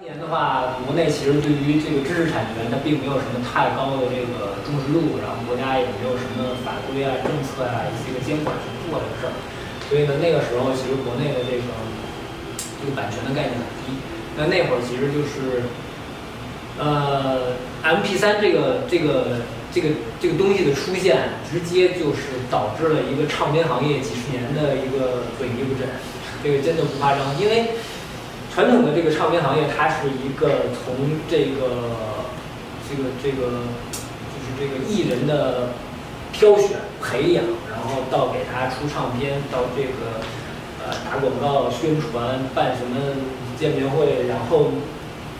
当年的话，国内其实对于这个知识产权，它并没有什么太高的这个重视度，然后国家也没有什么法规啊、政策啊一些个监管去做这个事儿，所以呢，那个时候其实国内的这个这个版权的概念很低。那那会儿其实就是，呃，M P 三这个这个这个这个东西的出现，直接就是导致了一个唱片行业几十年的一个萎靡不振。这个真的不夸张，因为传统的这个唱片行业，它是一个从这个这个这个就是这个艺人的挑选、培养，然后到给他出唱片，到这个呃打广告、宣传、办什么见面会，然后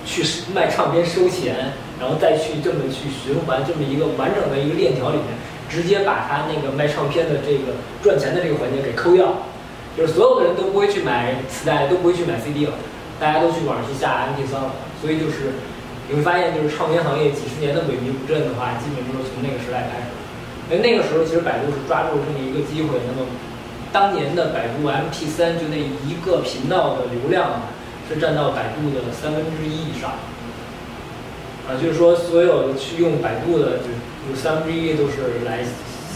去卖唱片收钱，然后再去这么去循环这么一个完整的一个链条里面，直接把他那个卖唱片的这个赚钱的这个环节给抠掉。就是所有的人都不会去买磁带，都不会去买 CD 了，大家都去网上去下 MP3 了。所以就是你会发现，就是唱片行业几十年的萎靡不振的话，基本就是从那个时代开始。因为那个时候其实百度是抓住了这么一个机会，那么当年的百度 MP3 就那一个频道的流量啊是占到百度的三分之一以上。啊，就是说所有的去用百度的，就有三分之一都是来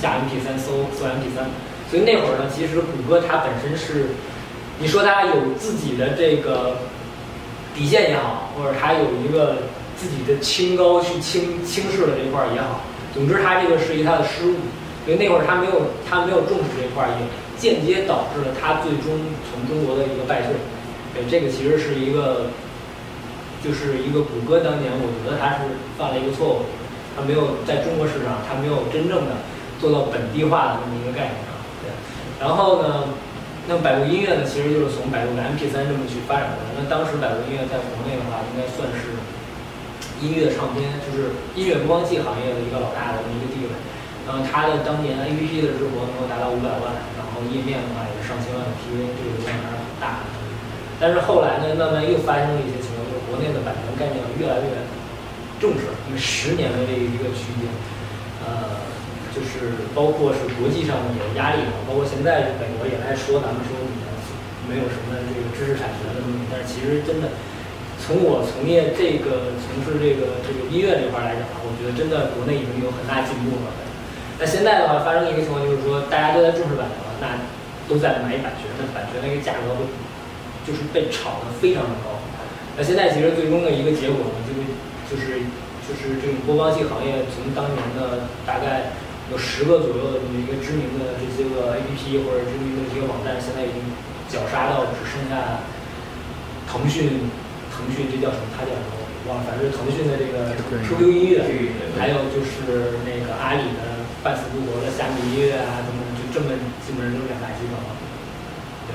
下 MP3 搜搜 MP3。所以那会儿呢，其实谷歌它本身是，你说它有自己的这个底线也好，或者他有一个自己的清高去轻轻视的这块儿也好，总之他这个是一他的失误。所以那会儿他没有他没有重视这块儿，也间接导致了他最终从中国的一个败退。对，这个其实是一个，就是一个谷歌当年我觉得他是犯了一个错误，他没有在中国市场，他没有真正的做到本地化的这么一个概念上。对。然后呢，那百度音乐呢，其实就是从百度的 MP3 这么去发展过来。那当时百度音乐在国内的话，应该算是音乐唱片，就是音乐播放器行业的一个老大的这么一个地位。然后它的当年 APP 的日活能够达到五百万，然后页面的话也是上千万的 PV，这个流量还是很大的。但是后来呢，慢慢又发生了一些情况，就是国内的版权概念越来越重视，因为十年的这一个区间，呃。就是包括是国际上的压力嘛，包括现在美国也在说，咱们说你没有什么这个知识产权的东西，但是其实真的，从我从业这个从事这个这个音乐这块来讲，我觉得真的国内已经有很大进步了。那现在的话，发生一个情况就是说，大家都在重视版权了，那都在买版权，那版权那个价格会就是被炒得非常的高。那现在其实最终的一个结果呢，就是就是就是这种播放器行业从当年的大概。有十个左右的这么一个知名的这些个 A P P 或者知名的这些网站，现在已经绞杀到只剩下腾讯，腾讯这叫什么？它叫什么？我忘了，反正腾讯的这个 Q Q 音乐，还有就是那个阿里的半死不活的虾米音乐啊，等等，就这么基本上就两大机构。对，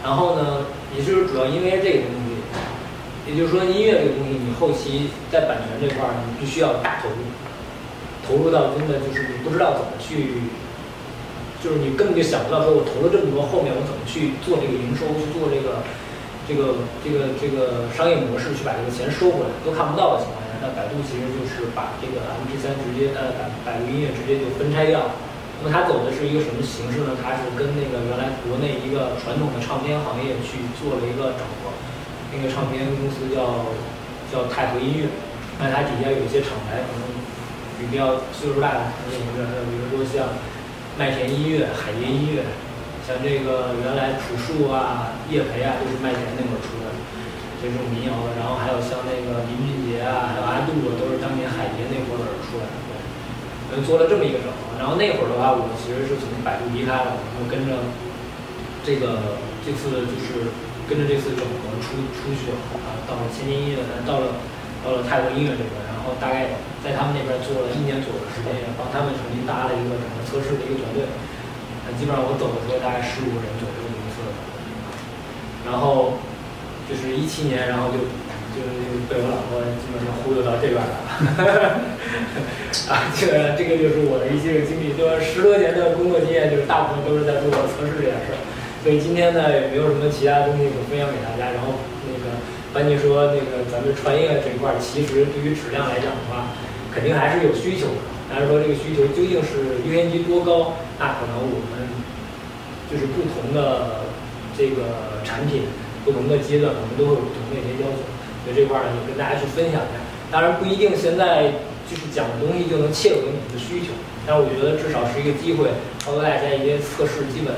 然后呢，也就是主要因为这个东西，也就是说音乐这个东西，你后期在版权这块儿，你必须要大投入。投入到真的就是你不知道怎么去，就是你根本就想不到说，我投了这么多，后面我怎么去做这个营收，去做这个这个这个这个商业模式，去把这个钱收回来，都看不到的情况下，那百度其实就是把这个 MP3 直接呃百百度音乐直接就分拆掉。那么它走的是一个什么形式呢？它是跟那个原来国内一个传统的唱片行业去做了一个整合，那个唱片公司叫叫泰和音乐，那它底下有一些厂牌可能。比较岁数大的朋友们，比如说像麦田音乐、海蝶音乐，像这个原来朴树啊、叶培啊，都是麦田那会儿出的，这种民谣的。然后还有像那个林俊杰啊，还有阿杜啊，都是当年海蝶那会儿出来的。对，做了这么一个整合。然后那会儿的话，我其实是从百度离开了，然后跟着这个这次就是跟着这次整合出出去了啊，到了千年音乐，到了到了泰国音乐这边。然后大概在他们那边做了一年左右的时间，也帮他们重新搭了一个整个测试的一个团队。那基本上我走的时候大概十五个人左右的一个测试。然后就是一七年，然后就就被我老婆基本上忽悠到这边来了。啊，这个这个就是我的一些个经历，就是十多年的工作经验，就是大部分都是在做测试这件事儿。所以今天呢，也没有什么其他东西可分享给大家。然后关键说那个咱们传音乐这一块儿，其实对于质量来讲的话，肯定还是有需求的。但是说这个需求究竟是优先级多高，那可能我们就是不同的这个产品、不同的阶段，我们都会有不同的一些要求。所以这块儿呢也跟大家去分享一下。当然不一定现在就是讲的东西就能切合你们的需求，但是我觉得至少是一个机会，帮助大家一些测试基本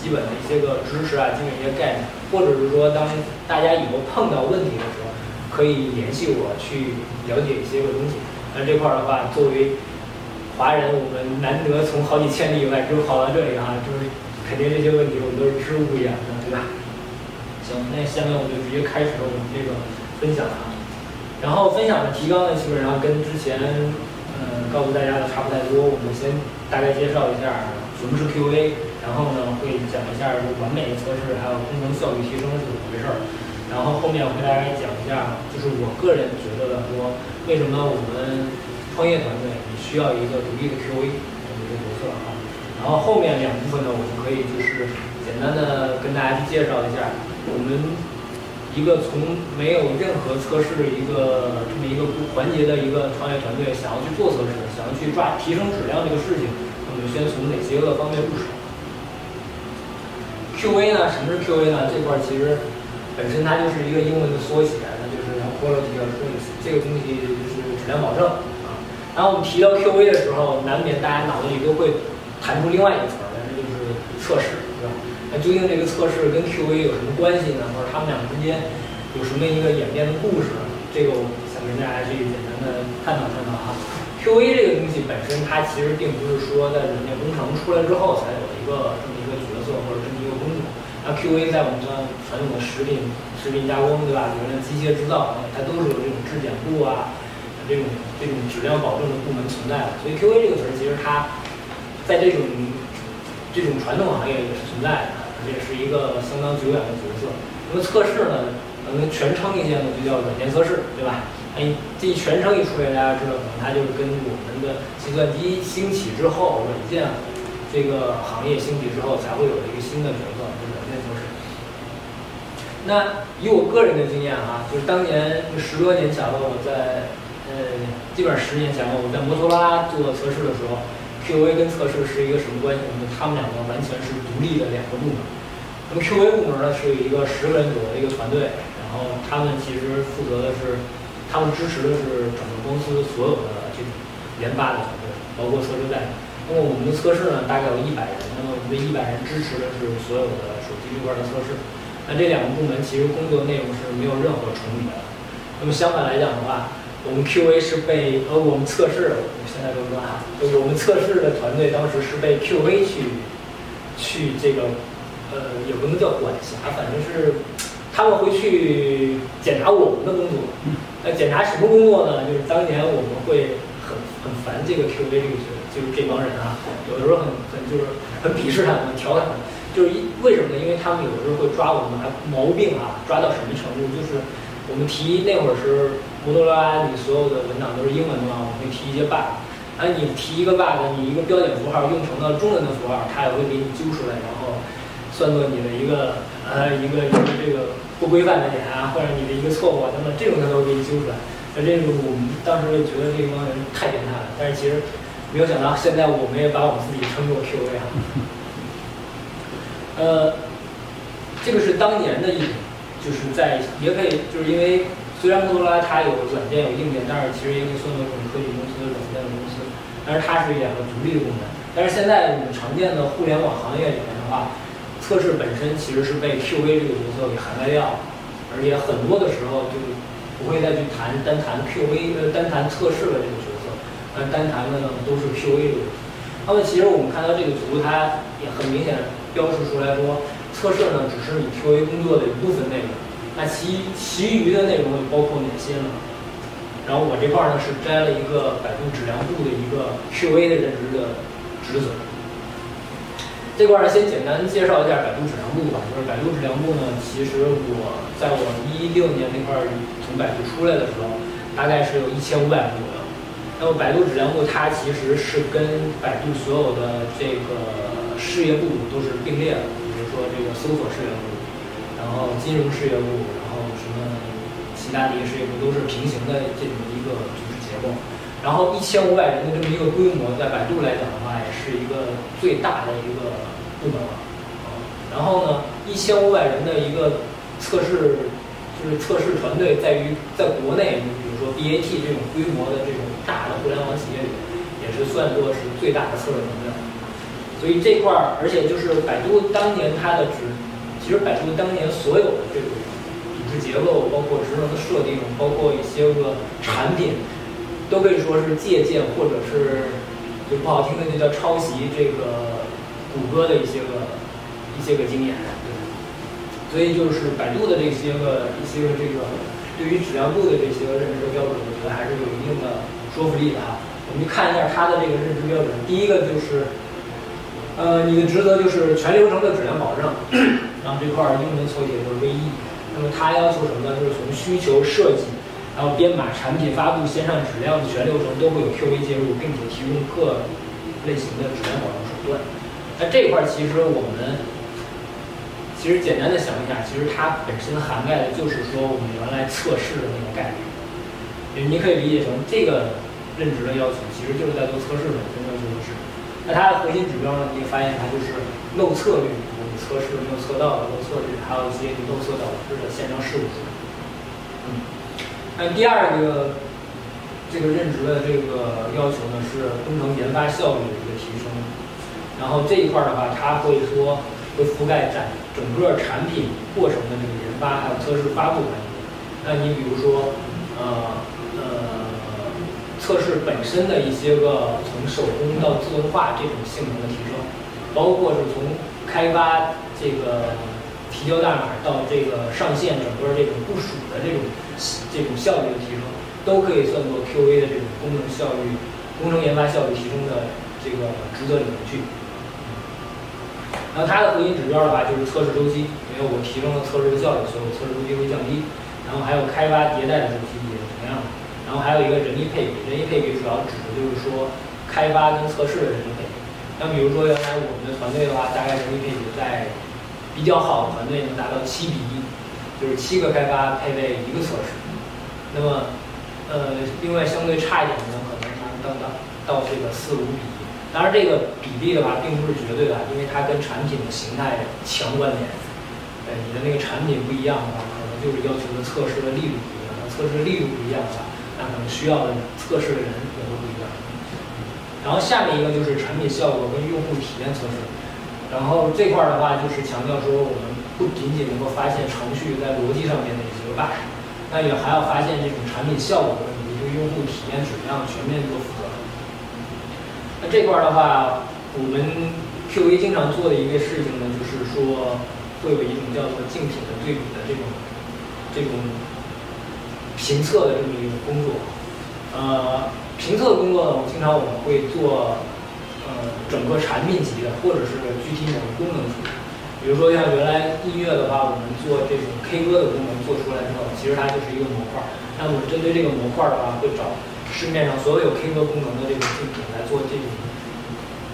基本的一些个知识啊，基本一些概念，或者是说当大家以后碰到问题的时候，可以联系我去了解一些个东西。那这块儿的话，作为华人，我们难得从好几千里以外就跑到这里哈，就是肯定这些问题我们都是知无不言的，对吧？行，那下面我们就直接开始我们这个分享啊。然后分享的提纲呢，基本上跟之前嗯告诉大家的差不太多。我们先大概介绍一下什么是 QA，然后呢会讲一下完美的测试，还有工程效率提升是怎么回事儿。然后后面我给大家讲一下，就是我个人觉得的说，为什么我们创业团队需要一个独立的 QA 这么一个角色啊。然后后面两部分呢，我们可以就是简单的跟大家去介绍一下我们。一个从没有任何测试一个这么一个环节的一个创业团队，想要去做测试，想要去抓提升质量这个事情，我们先从哪些个方面入手？QA 呢？什么是 QA 呢？这块其实本身它就是一个英文的缩写，那就是 Quality Assurance，这个东西就是质量保证啊。然后我们提到 QA 的时候，难免大家脑子里都会弹出另外一个词儿，那就是测试。对吧那究竟这个测试跟 QA 有什么关系呢？或者他们两个之间有什么一个演变的故事？这个我想跟大家去简单的探讨探讨啊。QA 这个东西本身，它其实并不是说在软件工程出来之后才有一个这么一个角色或者这么。那 QA 在我们的传统的食品食品加工对吧？比如说机械制造，它都是有这种质检部啊，这种这种质量保证的部门存在的。所以 QA 这个词儿其实它在这种这种传统行业也是存在的。也是一个相当久远的角色。那么测试呢，可能全称一些呢，就叫软件测试，对吧？哎，这一全称一出来，大家知道，可能它就是跟我们的计算机兴起之后，软件这个行业兴起之后，才会有一个新的角色，那以我个人的经验啊，就是当年十多年前了，我在呃，基本上十年前了，我在摩托罗拉做测试的时候。QA 跟测试是一个什么关系呢？他们两个完全是独立的两个部门。那么 QA 部门呢，是有一个十个人左右的一个团队，然后他们其实负责的是，他们支持的是整个公司所有的这种研发的团队，包括测试代码。那么我们的测试呢，大概有一百人，那么我们这一百人支持的是所有的手机这块的测试。那这两个部门其实工作内容是没有任何重叠的。那么相反来讲的话，我们 QA 是被呃我们测试，我现在都说哈，我们测试的团队当时是被 QA 去去这个呃也不能叫管辖，反正是他们会去检查我们的工作。那检查什么工作呢？就是当年我们会很很烦这个 QA 这个就是这帮人啊，有的时候很很就是很鄙视他们，调侃他们，就是一为什么呢？因为他们有的时候会抓我们毛病啊，抓到什么程度？就是我们提那会儿是。摩托罗拉，你所有的文档都是英文的嘛？我们会提一些 bug，啊，你提一个 bug，你一个标点符号用成了中文的符号，它也会给你揪出来，然后算作你的一个呃一个一个这个不规范的点啊，或者你的一个错误啊等等，这种它都会给你揪出来。那这个我们当时觉得这帮人太变态了，但是其实没有想到，现在我们也把我们自己称作 QA 啊。呃，这个是当年的一种，就是在也可以就是因为。虽然摩托罗拉它有软件有硬件，但是其实也可以算作一种科技公司的、软件的公司。但是它是两个独立的部门。但是现在我们常见的互联网行业里面的话，测试本身其实是被 QA 这个角色给涵盖掉了，而且很多的时候就不会再去谈单谈 QA 呃单谈测试的这个角色，而单谈的呢都是 QA 的角色。那么其实我们看到这个图，它也很明显标示出来说，测试呢只是你 QA 工作的一部分内容。那其其余的内容又包括哪些呢？然后我这块儿呢是摘了一个百度质量部的一个 QA 的认知的职责。这块儿先简单介绍一下百度质量部吧。就是百度质量部呢，其实我在我一六年那块儿从百度出来的时候，大概是有一千五百部左右。那么百度质量部它其实是跟百度所有的这个事业部都是并列的，比如说这个搜索事业部。然后金融事业部，然后什么其他的一些事业部都是平行的这种一个组织结构。然后一千五百人的这么一个规模，在百度来讲的话，也是一个最大的一个部门了。然后呢，一千五百人的一个测试就是测试团队在于在国内，比如说 BAT 这种规模的这种大的互联网企业里，也是算作是最大的测试团队。所以这块儿，而且就是百度当年它的职，其实百度当年所有的这种组织结构，包括职能的设定，包括一些个产品，都可以说是借鉴或者是就不好听的就叫抄袭这个谷歌的一些个一些个经验。对所以就是百度的这些个一些个这个对于质量度的这些个认知的标准，我觉得还是有一定的说服力的哈。我们去看一下它的这个认知标准，第一个就是。呃，你的职责就是全流程的质量保证，然后这块儿英文缩写就是 VE。那么它要求什么呢？就是从需求设计，然后编码、产品发布、线上质量的全流程都会有 QA 介入，并且提供各类型的质量保证手段。那这块儿其实我们其实简单的想一下，其实它本身涵盖的就是说我们原来测试的那个概念。你可以理解成这个任职的要求，其实就是在做测试的，真的就是。那它的核心指标呢？你会发现它就是漏测率，你测试没有测到的漏测率，还有一些漏测导致的线上事故。嗯，那第二个这个任职的这个要求呢，是工程研发效率的一个提升。然后这一块的话，它会说会覆盖整整个产品过程的这个研发，还有测试发布环节。那你比如说，呃呃。测试本身的一些个从手工到自动化这种性能的提升，包括是从开发这个提交代码到这个上线整个这种部署的这种这种效率的提升，都可以算作 QA 的这种工程效率、工程研发效率提升的这个职责里面去。然后它的核心指标的话就是测试周期，因为我提升了测试的效率，所以我测试周期会降低。然后还有开发迭代的周期。然后还有一个人力配比，人力配比主要指的就是说开发跟测试的人力配比。那比如说原来我们的团队的话，大概人力配比在比较好的团队能达到七比一，就是七个开发配备一个测试。那么，呃，另外相对差一点的呢，可能能到到到这个四五比一。当然这个比例的话并不是绝对的，因为它跟产品的形态强关联。呃，你的那个产品不一样的话，可能就是要求的测试的力度不一样。测试力度不一样的话，那可能需要的测试的人也会不一样。然后下面一个就是产品效果跟用户体验测试。然后这块儿的话就是强调说，我们不仅仅能够发现程序在逻辑上面的一些 bug，那也还要发现这种产品效果的问题，对用户体验质量全面做负责。那这块儿的话，我们 QA 经常做的一个事情呢，就是说会有一种叫做竞品的对比的这种这种。评测的这么一个工作，呃，评测的工作呢，我经常我们会做，呃，整个产品级的，或者是具体某个功能。比如说像原来音乐的话，我们做这种 K 歌的功能做出来之后，其实它就是一个模块。那我们针对这个模块的话，会找市面上所有 K 歌功能的这种竞品来做这种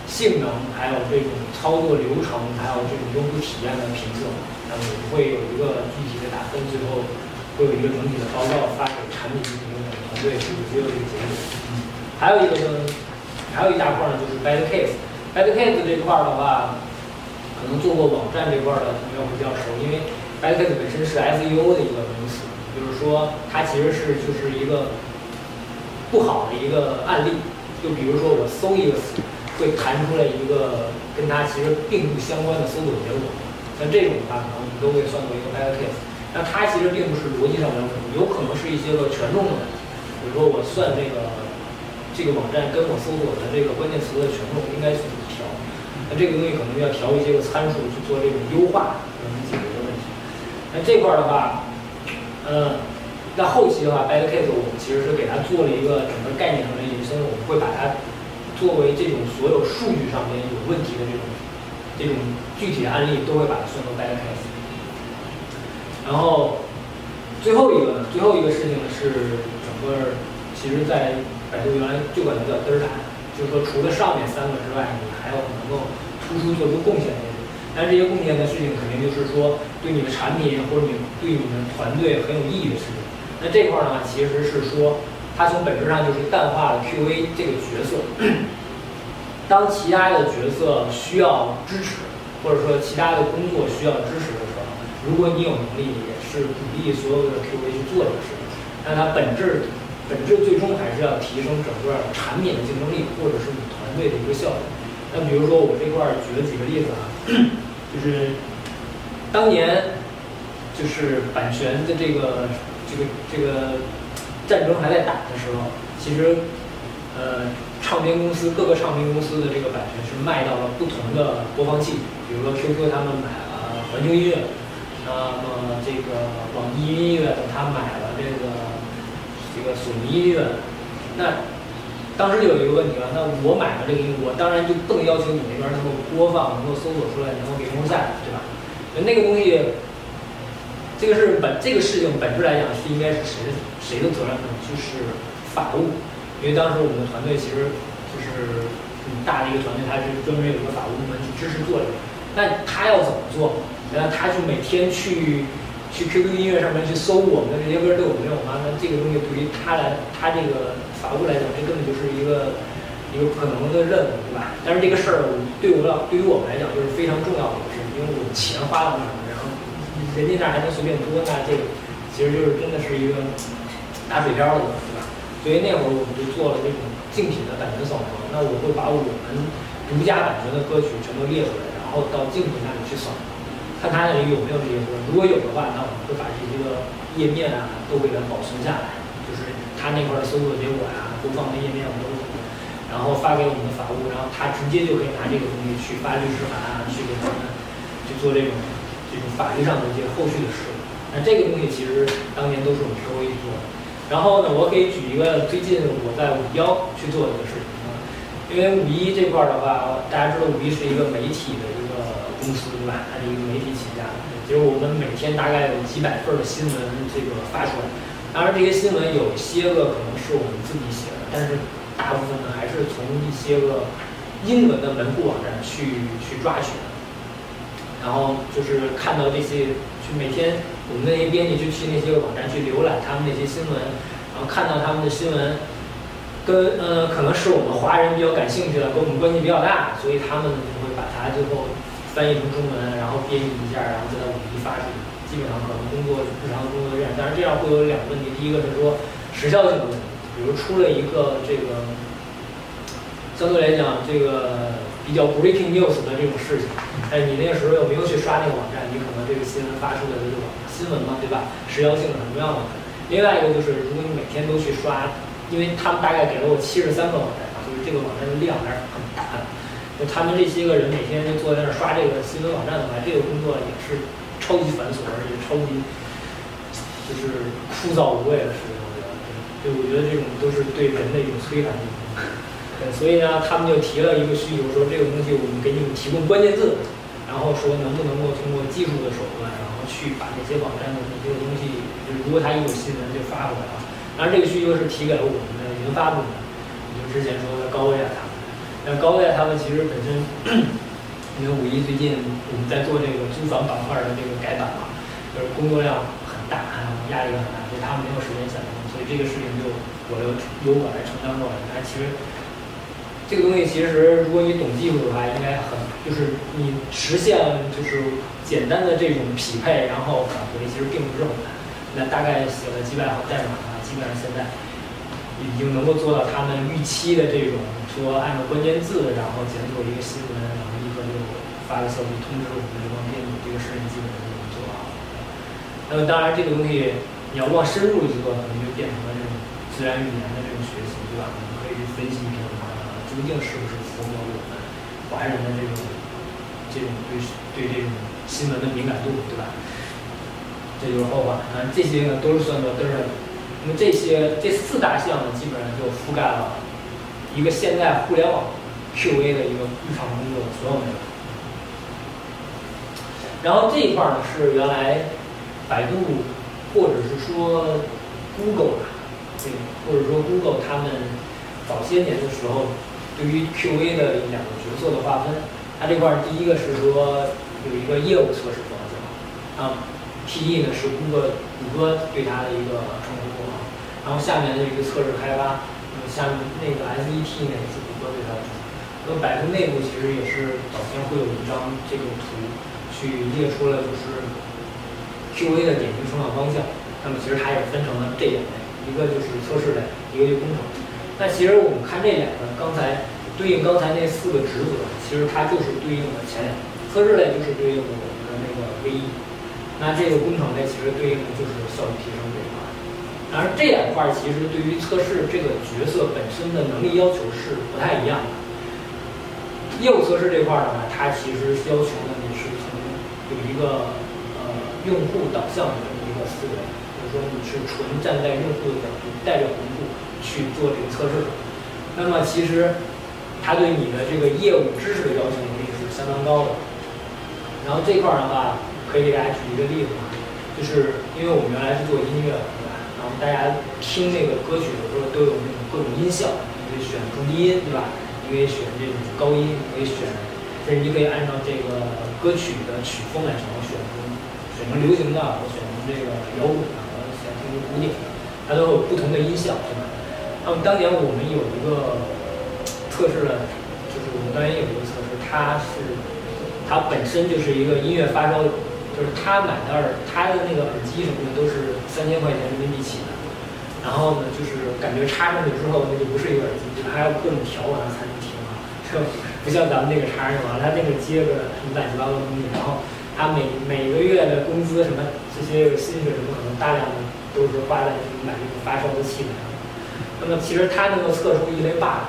性能，还有这种操作流程，还有这种用户体验的评测。那我们会有一个具体的打分，最后。会有一个整体的报告发给产品经理团队去只有这个结果。还有一个呢，还有一大块呢，就是 bad case。bad case 这块的话，可能做过网站这块的朋友会比较熟，因为 bad case 本身是 SEO 的一个名词，就是说它其实是就是一个不好的一个案例。就比如说我搜一个词，会弹出来一个跟它其实并不相关的搜索结果，像这种的话，可能我们都会算作一个 bad case。那它其实并不是逻辑上没有问题，有可能是一些个权重的问题。比如说我算这个这个网站跟我搜索的这个关键词的权重应该去怎么调，那这个东西可能要调一些个参数去做这种优化，能解决的问题。那这块儿的话，呃，那后期的话，bad case 我们其实是给它做了一个整个概念上的延伸，我们会把它作为这种所有数据上面有问题的这种这种具体的案例，都会把它算作 bad case。然后最后一个呢最后一个事情呢是整个，其实，在百度原来就管它叫嘚儿塔，就是说除了上面三个之外，你还要能够突出做出贡献的人。但这些贡献的事情肯定就是说对你的产品或者你对你们团队很有意义的事情。那这块儿呢，其实是说它从本质上就是淡化了 QA 这个角色。当其他的角色需要支持，或者说其他的工作需要支持。如果你有能力，也是鼓励所有的 QA 去做这个事情，但它本质本质最终还是要提升整个产品的竞争力，或者是你团队的一个效率。那比如说我这块举了几个例子啊，就是当年就是版权的这个这个这个战争还在打的时候，其实呃。唱片公司各个唱片公司的这个版权是卖到了不同的播放器，比如说 QQ 他们买了环球音乐，那么这个网易音乐等他买了这个这个索尼音乐，那当时就有一个问题了，那我买了这个音乐，我当然就不能要求你那边能够播放，能够搜索出来，能够给用户下载，对吧？那个东西，这个是本这个事情本质来讲是应该是谁谁的责任呢？就是法务。因为当时我们的团队其实就是很大的一个团队，他是专门有一个法务部门去支持做这个。那他要怎么做？那他就每天去去 QQ 音乐上面去搜我们的这些歌对我们用吗？那这个东西对于他来，他这个法务来讲，这根本就是一个一个不可能的任务，对吧？但是这个事儿，对我要对于我们来讲就是非常重要的一个事，因为我们钱花到那儿，然后人家那儿还能随便多，那这个其实就是真的是一个打水漂了。所以那会儿我们就做了这种竞品的版权扫描。那我会把我们独家版权的歌曲全都列出来，然后到竞品那里去扫描，看他那里有没有这些歌。如果有的话，那我们会把这些个页面啊都给它保存下来，就是他那块的搜索结果呀、播放的页面我们都，然后发给我们的法务，然后他直接就可以拿这个东西去发律师函啊，去给他们去做这种这种法律上的一些后续的事。那这个东西其实当年都是我们 QA 做的。然后呢，我可以举一个最近我在五幺去做的一个事情啊，因为五一这块儿的话，大家知道五一是一个媒体的一个公司对吧？它是一个媒体，就是我们每天大概有几百份的新闻这个发出来，当然这些新闻有些个可能是我们自己写的，但是大部分呢还是从一些个英文的门户网站去去抓取的，然后就是看到这些。去每天，我们那些编辑就去那些个网站去浏览他们那些新闻，然后看到他们的新闻，跟呃可能是我们华人比较感兴趣的，跟我们关系比较大，所以他们就会把它最后翻译成中文，然后编辑一下，然后再在发出去。基本上可能工作日常工作这样，但是这样会有两个问题，第一个是说时效性的问题，比如出了一个这个相对来讲这个。比较 breaking news 的这种事情，哎，你那个时候又没有去刷那个网站，你可能这个新闻发出来的这种新闻嘛，对吧？时效性是很重要的。另外一个就是，如果你每天都去刷，因为他们大概给了我七十三个网站，就是这个网站的量还是很大的。就他们这些个人每天就坐在那儿刷这个新闻网站的话，这个工作也是超级繁琐，而且超级就是枯燥无味的事情。我觉得，对，我觉得这种都是对人的一种摧残。所以呢，他们就提了一个需求，说这个东西我们给你们提供关键字，然后说能不能够通过技术的手段，然后去把那些网站的那些东西，就是如果他一有新闻就发过来了。当然，这个需求是提给了我们的研发部门，就之前说的高亚他们。那高亚他们其实本身，因为五一最近我们在做这个租房板块的这个改版嘛，就是工作量很大，压力很大，所以他们没有时间想所以这个事情就我由由我来承担过来。但其实。这个东西其实，如果你懂技术的话，应该很就是你实现就是简单的这种匹配，然后返回，其实并不是很难。那大概写了几百行代码的话，基本上现在已经能够做到他们预期的这种说按照关键字，然后检索一个新闻，然后发个消息通知我们这帮编辑，这个事情基本上就能做好。那么当然，这个东西你要往深入去做，可能就变成了这种自然语言的这种学习，对吧？我们可以去分析一下。究竟是不是符合我们华人的这种这种对对这种新闻的敏感度，对吧？这就是后话。啊，这些呢都是算作根儿。那么这些这四大项呢，基本上就覆盖了一个现在互联网 QA 的一个日常工作的所有内容。然后这一块呢是原来百度或者是说 Google 啊，对，或者说 Google 他们早些年的时候。对于 QA 的两个角色的划分，它这块第一个是说有一个业务测试方向，啊，PE 呢是 Google 谷歌对它的一个称呼，然后下面的一个测试开发，那么下面那个 SET 呢也是谷歌对它的。那百度内部其实也是早先会有一张这种图，去列出了就是 QA 的典型成长方向。那么其实它也分成了这两类，一个就是测试类，一个就工程。那其实我们看这两个，刚才对应刚才那四个职责，其实它就是对应的前两个。测试类就是对应的我们的那个 V1，那这个工程类其实对应的就是效率提升这一块。当然这两块其实对于测试这个角色本身的能力要求是不太一样的。业务测试这块的话，它其实要求的有一个呃用户导向的这么一个思维。就是说你是纯站在用户的角度，带着用户去做这个测试，那么其实他对你的这个业务知识的要求能力是相当高的。然后这块儿的话，可以给大家举一个例子啊，就是因为我们原来是做音乐的，对吧？然后大家听那个歌曲的时候都有那种各种音效，你可以选中低音，对吧？你可以选这种高音，你可以选，甚至你可以按照这个歌曲的曲风来选，选成选成流行的，我选成这个摇滚的。我喜欢听古典的，它都有不同的音效，对吧？那么当年我们有一个测试的，就是我们当年有一个测试，它是它本身就是一个音乐发烧友，就是他买的耳，他的那个耳机什么的都是三千块钱人民币起的。然后呢，就是感觉插上去之后，那就不是一个耳机，就还要各种调完才能听啊。这不像咱们那个插上吧，它那个接个什么乱七八糟东西，然后他每每个月的工资什么这些薪水什么可能大量的。都是花在买这个发烧的器材上。那么其实它能够测出一类 bug，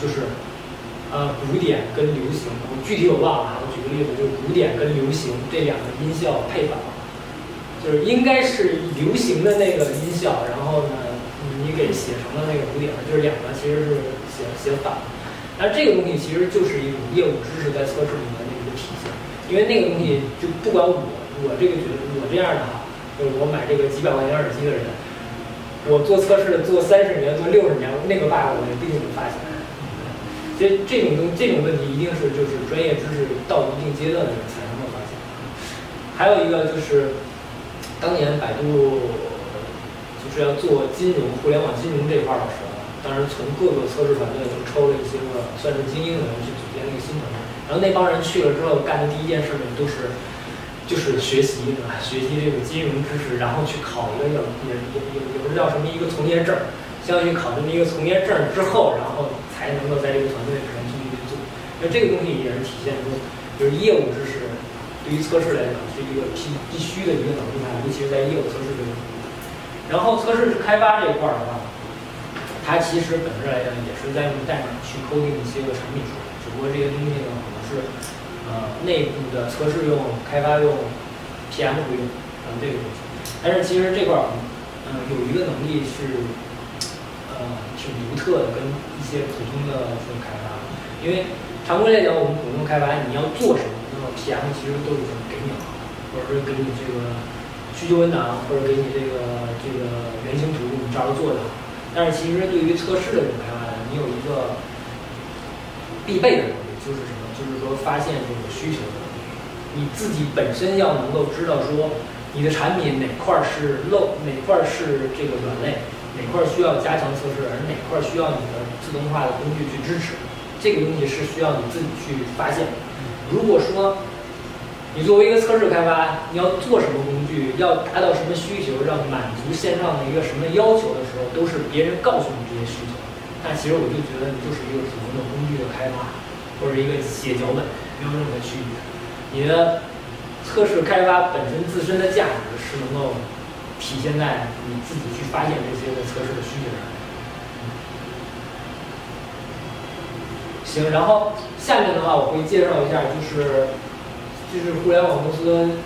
就是呃古典跟流行，我具体我忘了啊。我举个例子，就是古典跟流行这两个音效配反了，就是应该是流行的那个音效，然后呢你给写成了那个古典的，就是两个其实是写写反了。但这个东西其实就是一种业务知识在测试里面的一个体现，因为那个东西就不管我我这个觉得我这样的哈。就是我买这个几百块钱耳机的人，我做测试做三十年做六十年，那个 bug 我也必定能发现。所以这种东这种问题一定是就是专业知识到一定阶段的人才能够发现。还有一个就是，当年百度就是要做金融互联网金融这块的时候，当时从各个测试团队都抽了一些个算是精英的人去组建那个新团队，然后那帮人去了之后干的第一件事呢都是。就是学习啊，学习这个金融知识，然后去考一个叫也也也也不知道什么一个从业证，相当于考这么一个从业证之后，然后才能够在这个团队里面继续去做。那这个东西也是体现出，就是业务知识对于测试来讲是一个必必须的一个能力啊，尤其是在业务测试这个。然后测试开发这一块的话，它其实本质来讲也是在用代码去抠定一些个产品出来，只不过这些东西呢可能是。呃，内部的测试用、开发用、PM 不用，嗯，这个东西。但是其实这块儿，嗯，有一个能力是，呃，挺独特的，跟一些普通的这种开发。因为常规来讲，我们普通开发你要做什么，那么 PM 其实都已经给你了，或者是给你这个需求文档，或者给你这个这个原型图，你照着做就好。但是其实对于测试的这种开发，你有一个必备的能力，就是什么？就是说，发现这个需求的能力，你自己本身要能够知道说，你的产品哪块是漏，哪块是这个软肋，哪块需要加强测试，而哪块需要你的自动化的工具去支持，这个东西是需要你自己去发现。如果说你作为一个测试开发，你要做什么工具，要达到什么需求，让满足线上的一个什么要求的时候，都是别人告诉你这些需求，那其实我就觉得你就是一个普通的工具的开发。或者一个写脚本没有任何区别，你的测试开发本身自身的价值是能够体现在你自己去发现这些个测试的需求上。行，然后下面的话我会介绍一下，就是就是互联网公司，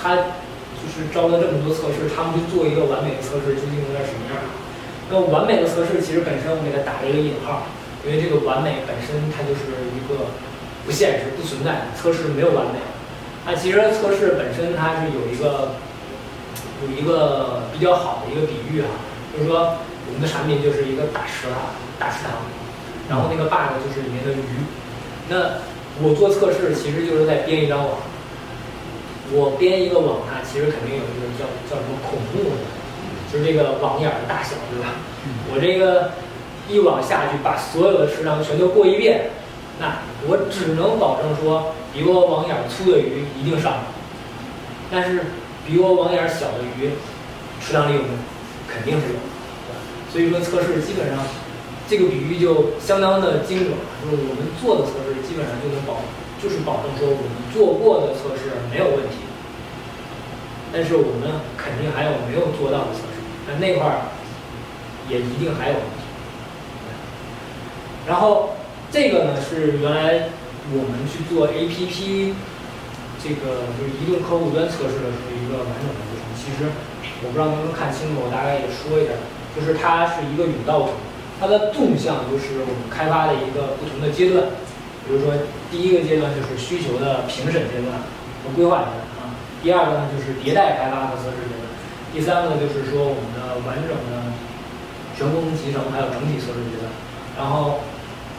它就是招了这么多测试，他们去做一个完美的测试究竟应该什么样？那完美的测试其实本身我给它打了一个引号。因为这个完美本身它就是一个不现实、不存在的测试，没有完美。那其实测试本身它是有一个有一个比较好的一个比喻啊，就是说我们的产品就是一个大池塘，大池塘，然后那个 bug 就是里面的鱼。那我做测试其实就是在编一张网，我编一个网呢，其实肯定有一个叫叫什么孔目的，就是这个网眼的大小，对吧？我这个。一网下去，把所有的池塘全都过一遍，那我只能保证说，比我网眼粗的鱼一定上。但是比我网眼小的鱼，池塘里有没有？肯定是有，所以说测试基本上，这个比喻就相当的精准了，就是我们做的测试基本上就能保，就是保证说我们做过的测试没有问题。但是我们肯定还有没有做到的测试，那那块儿也一定还有问题。然后这个呢是原来我们去做 APP 这个就是移动客户端测试的时候一个完整的流程。其实我不知道能不能看清楚，我大概也说一下，就是它是一个甬道程，它的纵向就是我们开发的一个不同的阶段，比如说第一个阶段就是需求的评审阶段和规划阶段啊，第二个呢就是迭代开发和测试阶段，第三个就是说我们的完整的全功能集成还有整体测试阶段，然后。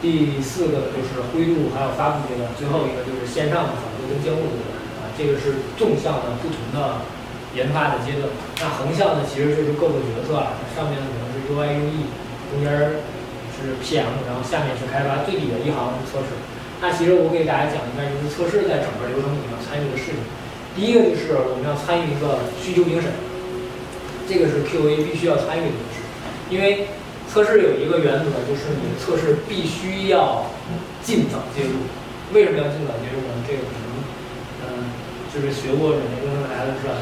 第四个就是灰度，还有发布阶段，最后一个就是线上的反馈跟监护阶段啊，这个是纵向的不同的研发的阶段。那横向的其实就是各个角色啊，上面可能是 UI、UE，中间是 PM，然后下面是开发，最底的一行是测试。那其实我给大家讲一下，就是测试在整个流程里面参与的事情。第一个就是我们要参与一个需求评审，这个是 QA 必须要参与的事，因为。测试有一个原则，就是你的测试必须要尽早介入。为什么要尽早介入呢？这个可能，嗯，就是学过软件工程的大家都知道，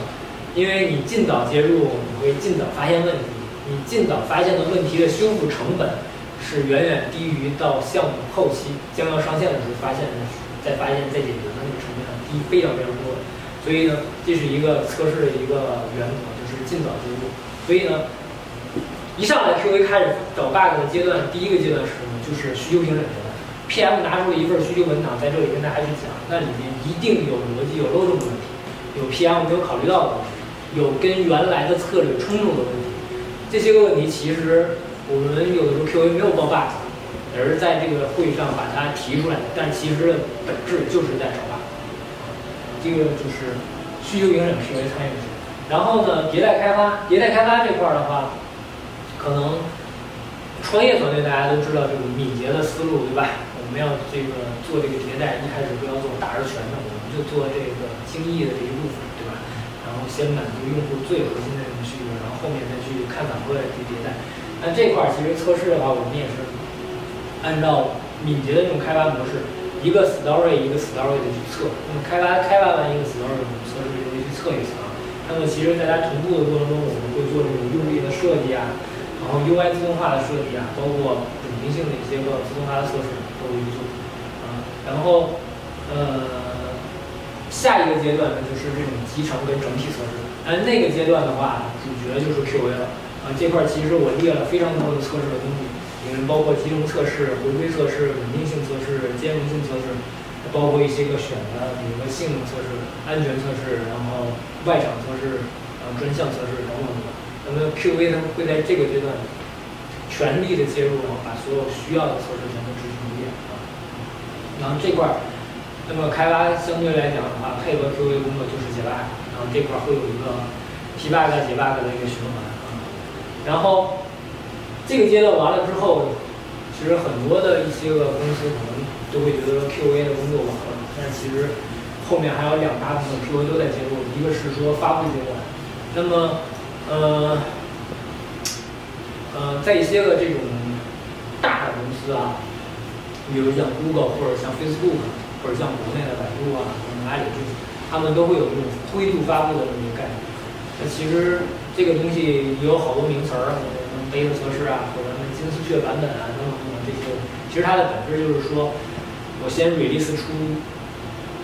因为你尽早介入，你会尽早发现问题。你尽早发现的问题的修复成本是远远低于到项目后期将要上线的时候发现的，再发现再解决的那个成本要低非常非常多。所以呢，这是一个测试的一个原则，尽早介入。所以呢。一上来 QA 开始找 bug 的阶段，第一个阶段是什么？就是需求评审阶段。PM 拿出了一份需求文档，在这里跟大家去讲，那里面一定有逻辑、有漏洞的问题，有 PM 没有考虑到的问题，有跟原来的策略冲突的问题。这些个问题其实我们有的时候 QA 没有报 bug，而是在这个会议上把它提出来，但其实本质就是在找 bug。这个就是需求评审 QA 参与然后呢，迭代开发，迭代开发这块儿的话。可能创业团队大家都知道这个敏捷的思路，对吧？我们要这个做这个迭代，一开始不要做大而全的，我们就做这个精益的这一部分，对吧？然后先满足用户最核心的这种需求，然后后面再去看反馈去迭代。那这块儿其实测试的话，我们也是按照敏捷的这种开发模式，一个 story 一个 story 的去测。那么开发开发完一个 story，我们测试就会去测一次啊。那么其实在它同步的过程中，我们会做这种用力的设计啊。然后 UI 自动化的设计啊，包括稳定性的一些个自动化的测试都会做，啊，然后呃下一个阶段呢就是这种集成跟整体测试，但那个阶段的话，主角就是 QA 了，啊这块其实我列了非常多的测试的工具，里面包括集成测试、回归测试、稳定性测试、兼容性测试，包括一些个选的，比如说性能测试、安全测试，然后外场测试、然后专项测试等等等。那么 QA 呢会在这个阶段全力的介入，然后把所有需要的测试全都执行一遍啊。然后这块儿，那么开发相对来讲的话，配合 QA 工作就是解 bug，然后这块儿会有一个提 bug 解 bug 的一个循环啊。然后这个阶段完了之后，其实很多的一些个公司可能都会觉得说 QA 的工作完了，但是其实后面还有两大部分 QA 都在介入，一个是说发布阶段，那么。呃，呃，在一些个这种大的公司啊，比如像 Google 或者像 Facebook，或者像国内的百度啊，可能阿里这种，他们都会有这种灰度发布的这么一个概念。那其实这个东西也有好多名词儿，什么 beta 测试啊，或者什么金丝雀版本啊，等等等等这些。其实它的本质就是说，我先 release 出，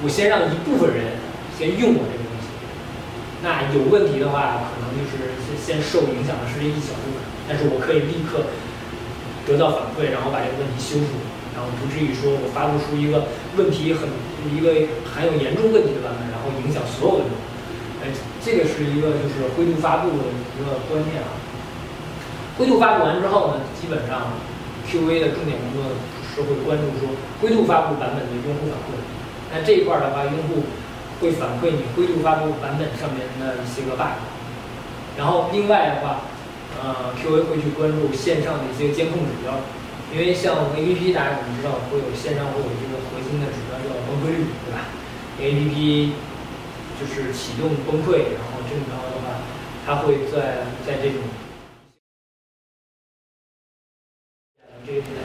我先让一部分人先用我这个东西。那有问题的话，可能就是先受影响的是一小部分，但是我可以立刻得到反馈，然后把这个问题修复，然后不至于说我发布出一个问题很一个含有严重问题的版本，然后影响所有的人。这个是一个就是灰度发布的一个观念啊。灰度发布完之后呢，基本上 QA 的重点工作是会关注说灰度发布版本的用户反馈。那这一块的话，用户。会反馈你灰度发布版本上面的一些个 bug，然后另外的话，呃，QA 会去关注线上的一些监控指标，因为像 APP 大家可能知道会有线上会有一个核心的指标叫崩溃率，对吧？APP 就是启动崩溃，然后这种高的话，它会在在这种这个。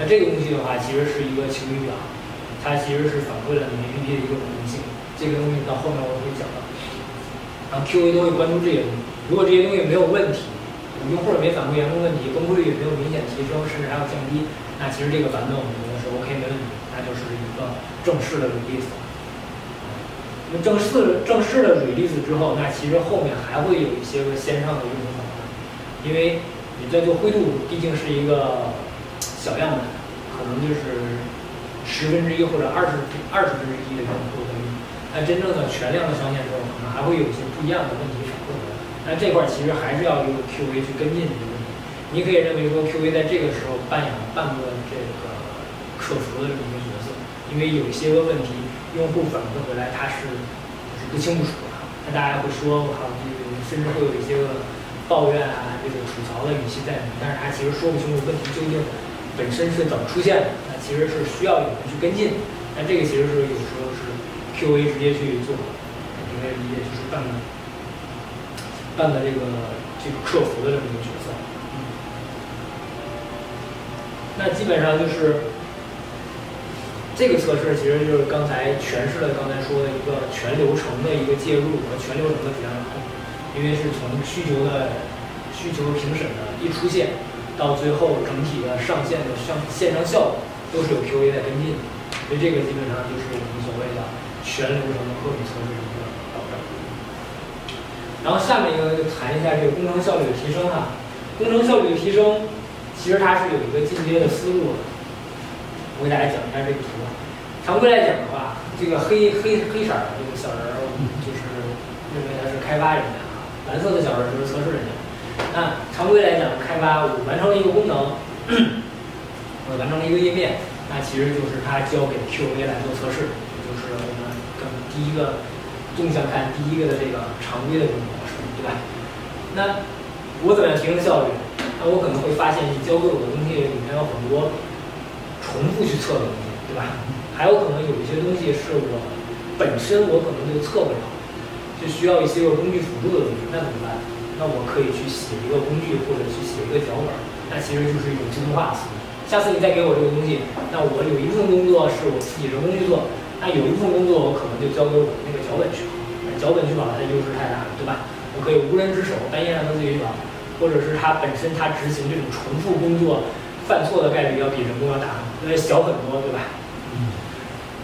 那这个东西的话，其实是一个晴雨表，它其实是反馈了你 APP 的一个稳定性。这个东西到后面我会讲到。然后 QA 都会关注这些东西，如果这些东西没有问题，用户也没反馈严重问题，崩溃率也没有明显提升，甚至还要降低，那其实这个版本我们觉得是 OK 没问题，那就是一个正式的 release。那么正式正式的 release 之后，那其实后面还会有一些个线上的用户反馈，因为你在做灰度毕竟是一个小样本，可能就是十分之一或者二十二十分之一的用户的用，那真正的全量的上线之后，可能还会有一些不一样的问题。那这块其实还是要由 QA 去跟进这个问题。你可以认为说 QA 在这个时候扮演了半个这个客服的这么一个角色，因为有一些个问题，用户反馈回来他是就是不清不楚的，那大家会说我靠，甚至会有一些个抱怨啊，这个吐槽的语气在里面，但是他其实说不清楚问题究竟本身是怎么出现的，那其实是需要有人去跟进。那这个其实是有时候是 QA 直接去做，应该理解就是半个。办的这个这个客服的这么一个角色，那基本上就是这个测试，其实就是刚才诠释了刚才说的一个全流程的一个介入和全流程的质量管控，因为是从需求的需求评审的一出现，到最后整体的上线的上线上效果，都是有 QA 在跟进的，所以这个基本上就是我们所谓的全流程的各种测试的一个保障。然后下面一个就谈一下这个工程效率的提升哈，工程效率的提升，其实它是有一个进阶的思路的。我给大家讲一下这个图。常规来讲的话，这个黑黑黑色的这个小人儿，我们就是认为他是开发人员啊；蓝色的小人就是测试人员。那常规来讲，开发我完成了一个功能，我完成了一个页面，那其实就是他交给 QA 来做测试，就是我们跟第一个。纵向看第一个的这个常规的这种模式，对吧？那我怎么样提升效率？那我可能会发现你交给我的东西里面有很多重复去测的东西，对吧？还有可能有一些东西是我本身我可能就测不了，就需要一些个工具辅助的东西，那怎么办？那我可以去写一个工具或者去写一个脚本，那其实就是一种自动化思维。下次你再给我这个东西，那我有一部分工作是我自己人工去做。那有一部分工作我可能就交给我那个脚本去跑，脚本去搞它的优势太大了，对吧？我可以无人之手半夜让它自己跑，或者是它本身它执行这种重复工作，犯错的概率要比人工要大，呃小很多，对吧？嗯。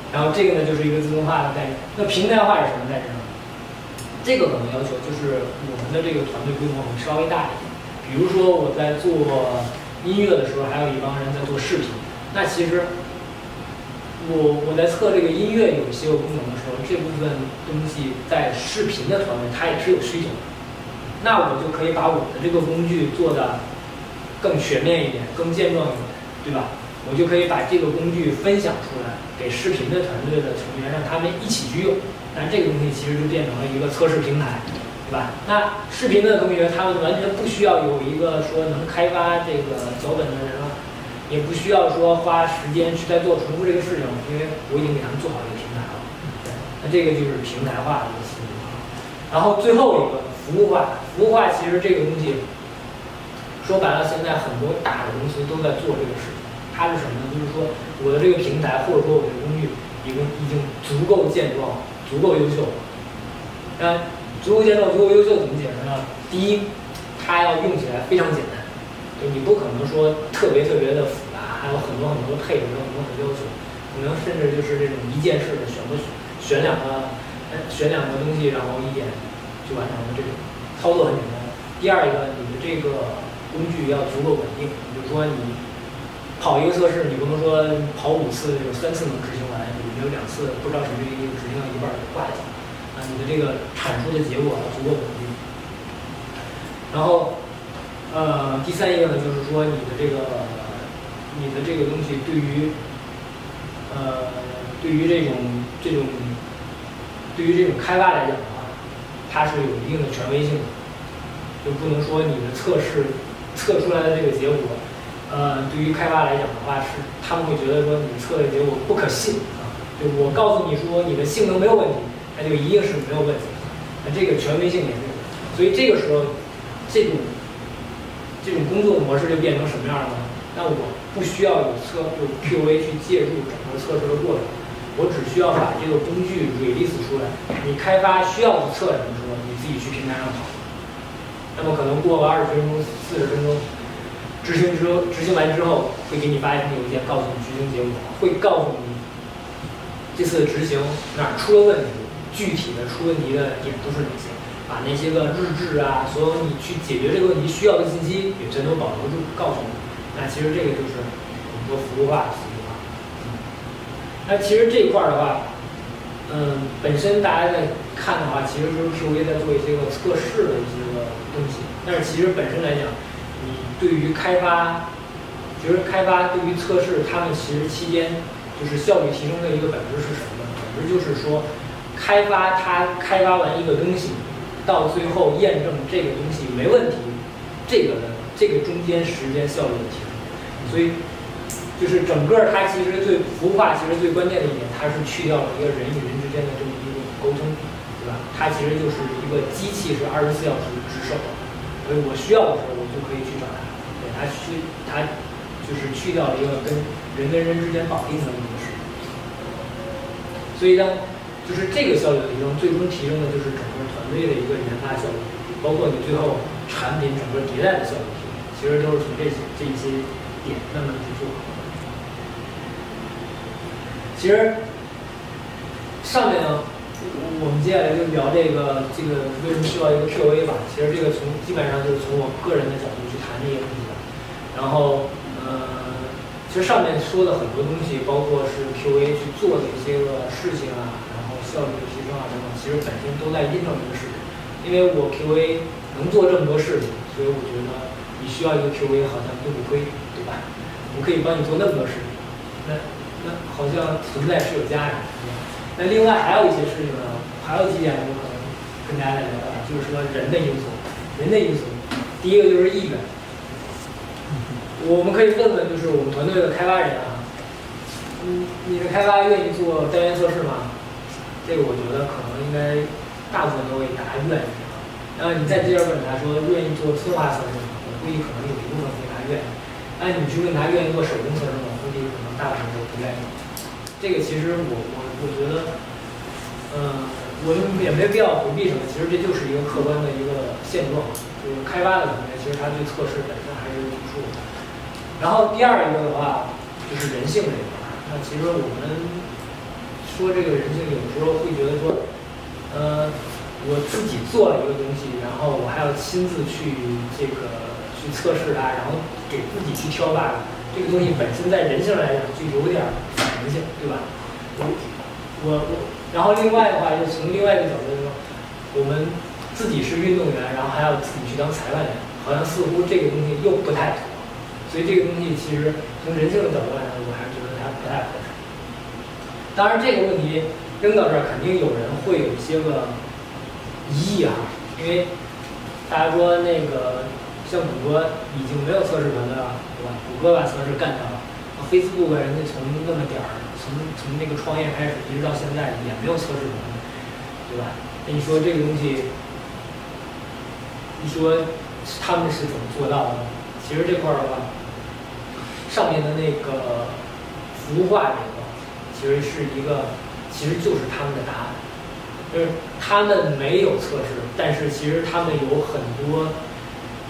然后这个呢就是一个自动化的概念。那平台化是什么概念呢？这个可能要求就是我们的这个团队规模会稍微大一点。比如说我在做音乐的时候，还有一帮人在做视频，那其实。我我在测这个音乐有些个功能的时候，这部分东西在视频的团队它也是有需求的，那我就可以把我的这个工具做的更全面一点，更健壮一点，对吧？我就可以把这个工具分享出来给视频的团队的成员，让他们一起去用。但这个东西其实就变成了一个测试平台，对吧？那视频的同学他们完全不需要有一个说能开发这个脚本的人了。也不需要说花时间去再做重复这个事情，因为我已经给他们做好一个平台了。对，那这个就是平台化的一个思路。然后最后一个服务化，服务化其实这个东西说白了，现在很多大的公司都在做这个事情。它是什么呢？就是说我的这个平台或者说我的工具已经已经足够健壮、足够优秀。那足够健壮、足够优秀怎么解释呢？第一，它要用起来非常简单。就你不可能说特别特别的复杂，还有很多很多的配置，有很多很多要求，可能甚至就是这种一键式的选个选两个，选两个东西，然后一点就完成了这种操作很简单。第二一个，你的这个工具要足够稳定，比如说你跑一个测试，你不能说跑五次有三次能执行完，有两次不知道什么原因执行到一半就挂掉。啊，你的这个产出的结果足够稳定，然后。呃，第三一个呢，就是说你的这个，你的这个东西对于，呃，对于这种这种，对于这种开发来讲的话，它是有一定的权威性的，就不能说你的测试测出来的这个结果，呃，对于开发来讲的话，是他们会觉得说你测的结果不可信。就我告诉你说你的性能没有问题，那就一定是没有问题。那这个权威性也是，所以这个时候，这种这种工作模式就变成什么样了呢？那我不需要有测有 QA 去介入整个测试的过程，我只需要把这个工具 release 出来。你开发需要测什么时候，你自己去平台上跑。那么可能过个二十分钟、四十分钟，执行之后执行完之后，会给你发一封邮件，告诉你执行结果，会告诉你这次执行哪儿出了问题。具体的出问题的点都是哪些？把那些个日志啊，所有你去解决这个问题需要的信息也全都保留住，告诉你。那其实这个就是我们说服务化的、服务化。嗯那其实这一块儿的话，嗯，本身大家在看的话，其实就是 QA 在做一些个测试的一些个东西。但是其实本身来讲，你对于开发，其实开发对于测试，他们其实期间就是效率提升的一个本质是什么呢？本质就是说。开发它开发完一个东西，到最后验证这个东西没问题，这个的这个中间时间效率的提升，所以就是整个它其实最服务化其实最关键的一点，它是去掉了一个人与人之间的这么一种沟通，对吧？它其实就是一个机器是二十四小时值守，所以我需要的时候我就可以去找它，对它去它就是去掉了一个跟人跟人之间绑定的模式，所以呢。就是这个效率提升，最终提升的就是整个团队的一个研发效率，包括你最后产品整个迭代的效率，其实都是从这些这一些点慢慢去做。其实上面呢，我们接下来就聊这个这个为什么需要一个 QA 吧。其实这个从基本上就是从我个人的角度去谈这些问题的。然后，这上面说的很多东西，包括是 QA 去做的一些个事情啊。然后效率的提升啊等等，其实本身都在印证这个事实。因为我 QA 能做这么多事情，所以我觉得你需要一个 QA 好像并不亏，对吧？我可以帮你做那么多事情，那那好像存在是有价值的。那另外还有一些事情呢，还有几点我可能跟大家来聊聊，就是说人的因素，人的因素。第一个就是意愿，我们可以问问，就是我们团队的开发人啊，嗯，你的开发愿意做单元测试吗？这个我觉得可能应该大部分都会答愿意，然后你再接着问他说愿意做策划测试吗？我估计可能有一部分回答愿意。那你去问他愿意做手工测试吗？估计可能大部分都不愿意。这个其实我我我觉得，嗯，我也没必要回避什么，其实这就是一个客观的一个现状，就是开发的团队其实他对测试本身还是有抵触的。然后第二一个的话就是人性这一块，那其实我们。说这个人性，有时候会觉得说，呃，我自己做了一个东西，然后我还要亲自去这个去测试它，然后给自己去挑 bug，这个东西本身在人性来讲就有点反人性，对吧？我我我，然后另外的话，就从另外一个角度来说，我们自己是运动员，然后还要自己去当裁判员，好像似乎这个东西又不太妥，所以这个东西其实从人性的角度来讲，我还是觉得它不太合适。当然，这个问题扔到这儿，肯定有人会有一些个疑义啊。因为大家说那个像谷歌已经没有测试团队了，对吧？谷歌把测试干掉了，Facebook 人家从那么点儿，从从那个创业开始一直到现在也没有测试团队，对吧？那你说这个东西，你说他们是怎么做到的？其实这块儿的话，上面的那个服务化这个。其实是一个，其实就是他们的答案，就是他们没有测试，但是其实他们有很多，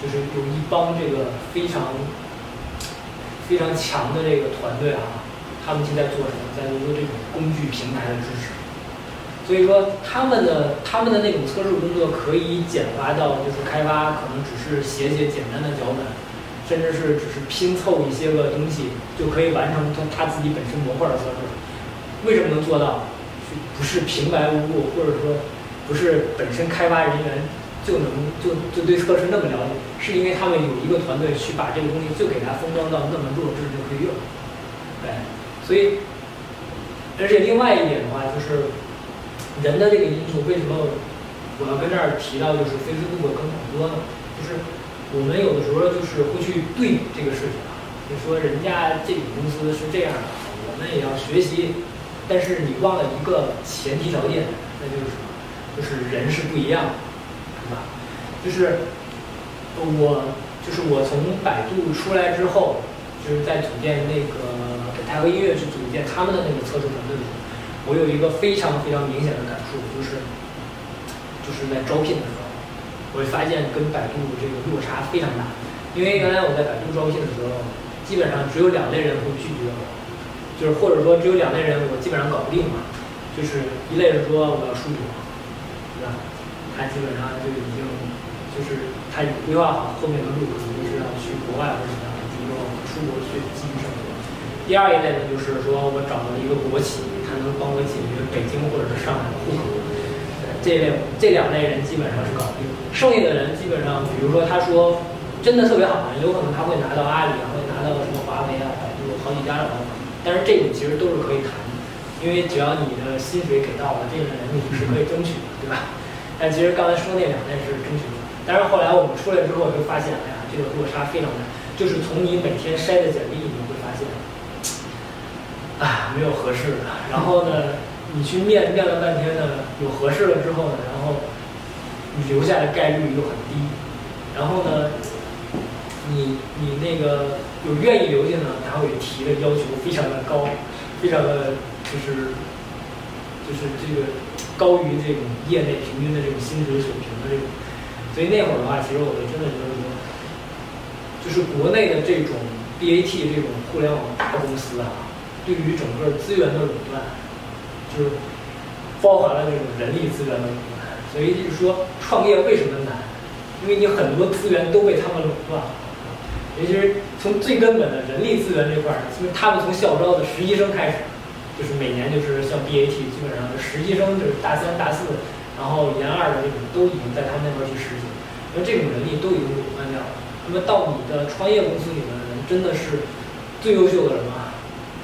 就是有一帮这个非常非常强的这个团队啊，他们现在做什么，在做这种工具平台的支持。所以说，他们的他们的那种测试工作可以简化到，就是开发可能只是写写简单的脚本，甚至是只是拼凑一些个东西，就可以完成他他自己本身模块的测试。为什么能做到？不是平白无故，或者说不是本身开发人员就能就就对测试那么了解，是因为他们有一个团队去把这个东西就给它封装到那么弱智就可以用。对，所以而且另外一点的话，就是人的这个因素，为什么我要跟这儿提到就是 Facebook 跟谷歌呢？就是我们有的时候就是会去对比这个事情啊，你说人家这个公司是这样的，我们也要学习。但是你忘了一个前提条件，那就是什么？就是人是不一样的，对吧？就是我，就是我从百度出来之后，就是在组建那个给泰和音乐去组建他们的那个测试团队的时候，我有一个非常非常明显的感受，就是就是在招聘的时候，我会发现跟百度这个落差非常大，因为原来我在百度招聘的时候，基本上只有两类人会拒绝我，就是或者说只有两类人我基本上搞不定嘛，就是一类是说我要出国，对吧？他基本上就已经。就是他已经规划好后面的路，可能是要去国外或者怎么样，比如说出国去继续生活。第二一类呢，就是说我找到了一个国企，他能帮我解决北京或者是上海的户口。这类这两类人基本上是搞定。剩下的人基本上，比如说他说真的特别好的，有可能他会拿到阿里啊，会拿到什么华为啊、百度好几家的 offer。但是这种其实都是可以谈的，因为只要你的薪水给到了，这个人你是可以争取的，对吧？但其实刚才说那两类是争取不了。但是后来我们出来之后就发现，哎呀，这个落差非常大。就是从你每天筛的简历，你会发现，啊，没有合适的。然后呢，你去面面了半天呢，有合适了之后呢，然后你留下的概率又很低。然后呢，你你那个有愿意留下呢，他会提的要求非常的高，非常的就是就是这个高于这种业内平均的这种薪水水平的这种。所以那会儿的话，其实我就真的觉得说，就是国内的这种 BAT 这种互联网大公司啊，对于整个资源的垄断，就包含了这种人力资源的垄断。所以就是说，创业为什么难？因为你很多资源都被他们垄断了。尤其是从最根本的人力资源这块儿，因为他们从校招的实习生开始，就是每年就是像 BAT，基本上实习生就是大三、大四。然后研二的这种都已经在他们那边去实习，那这种人力都已经垄断掉了。那么到你的创业公司里面的人真的是最优秀的人吗？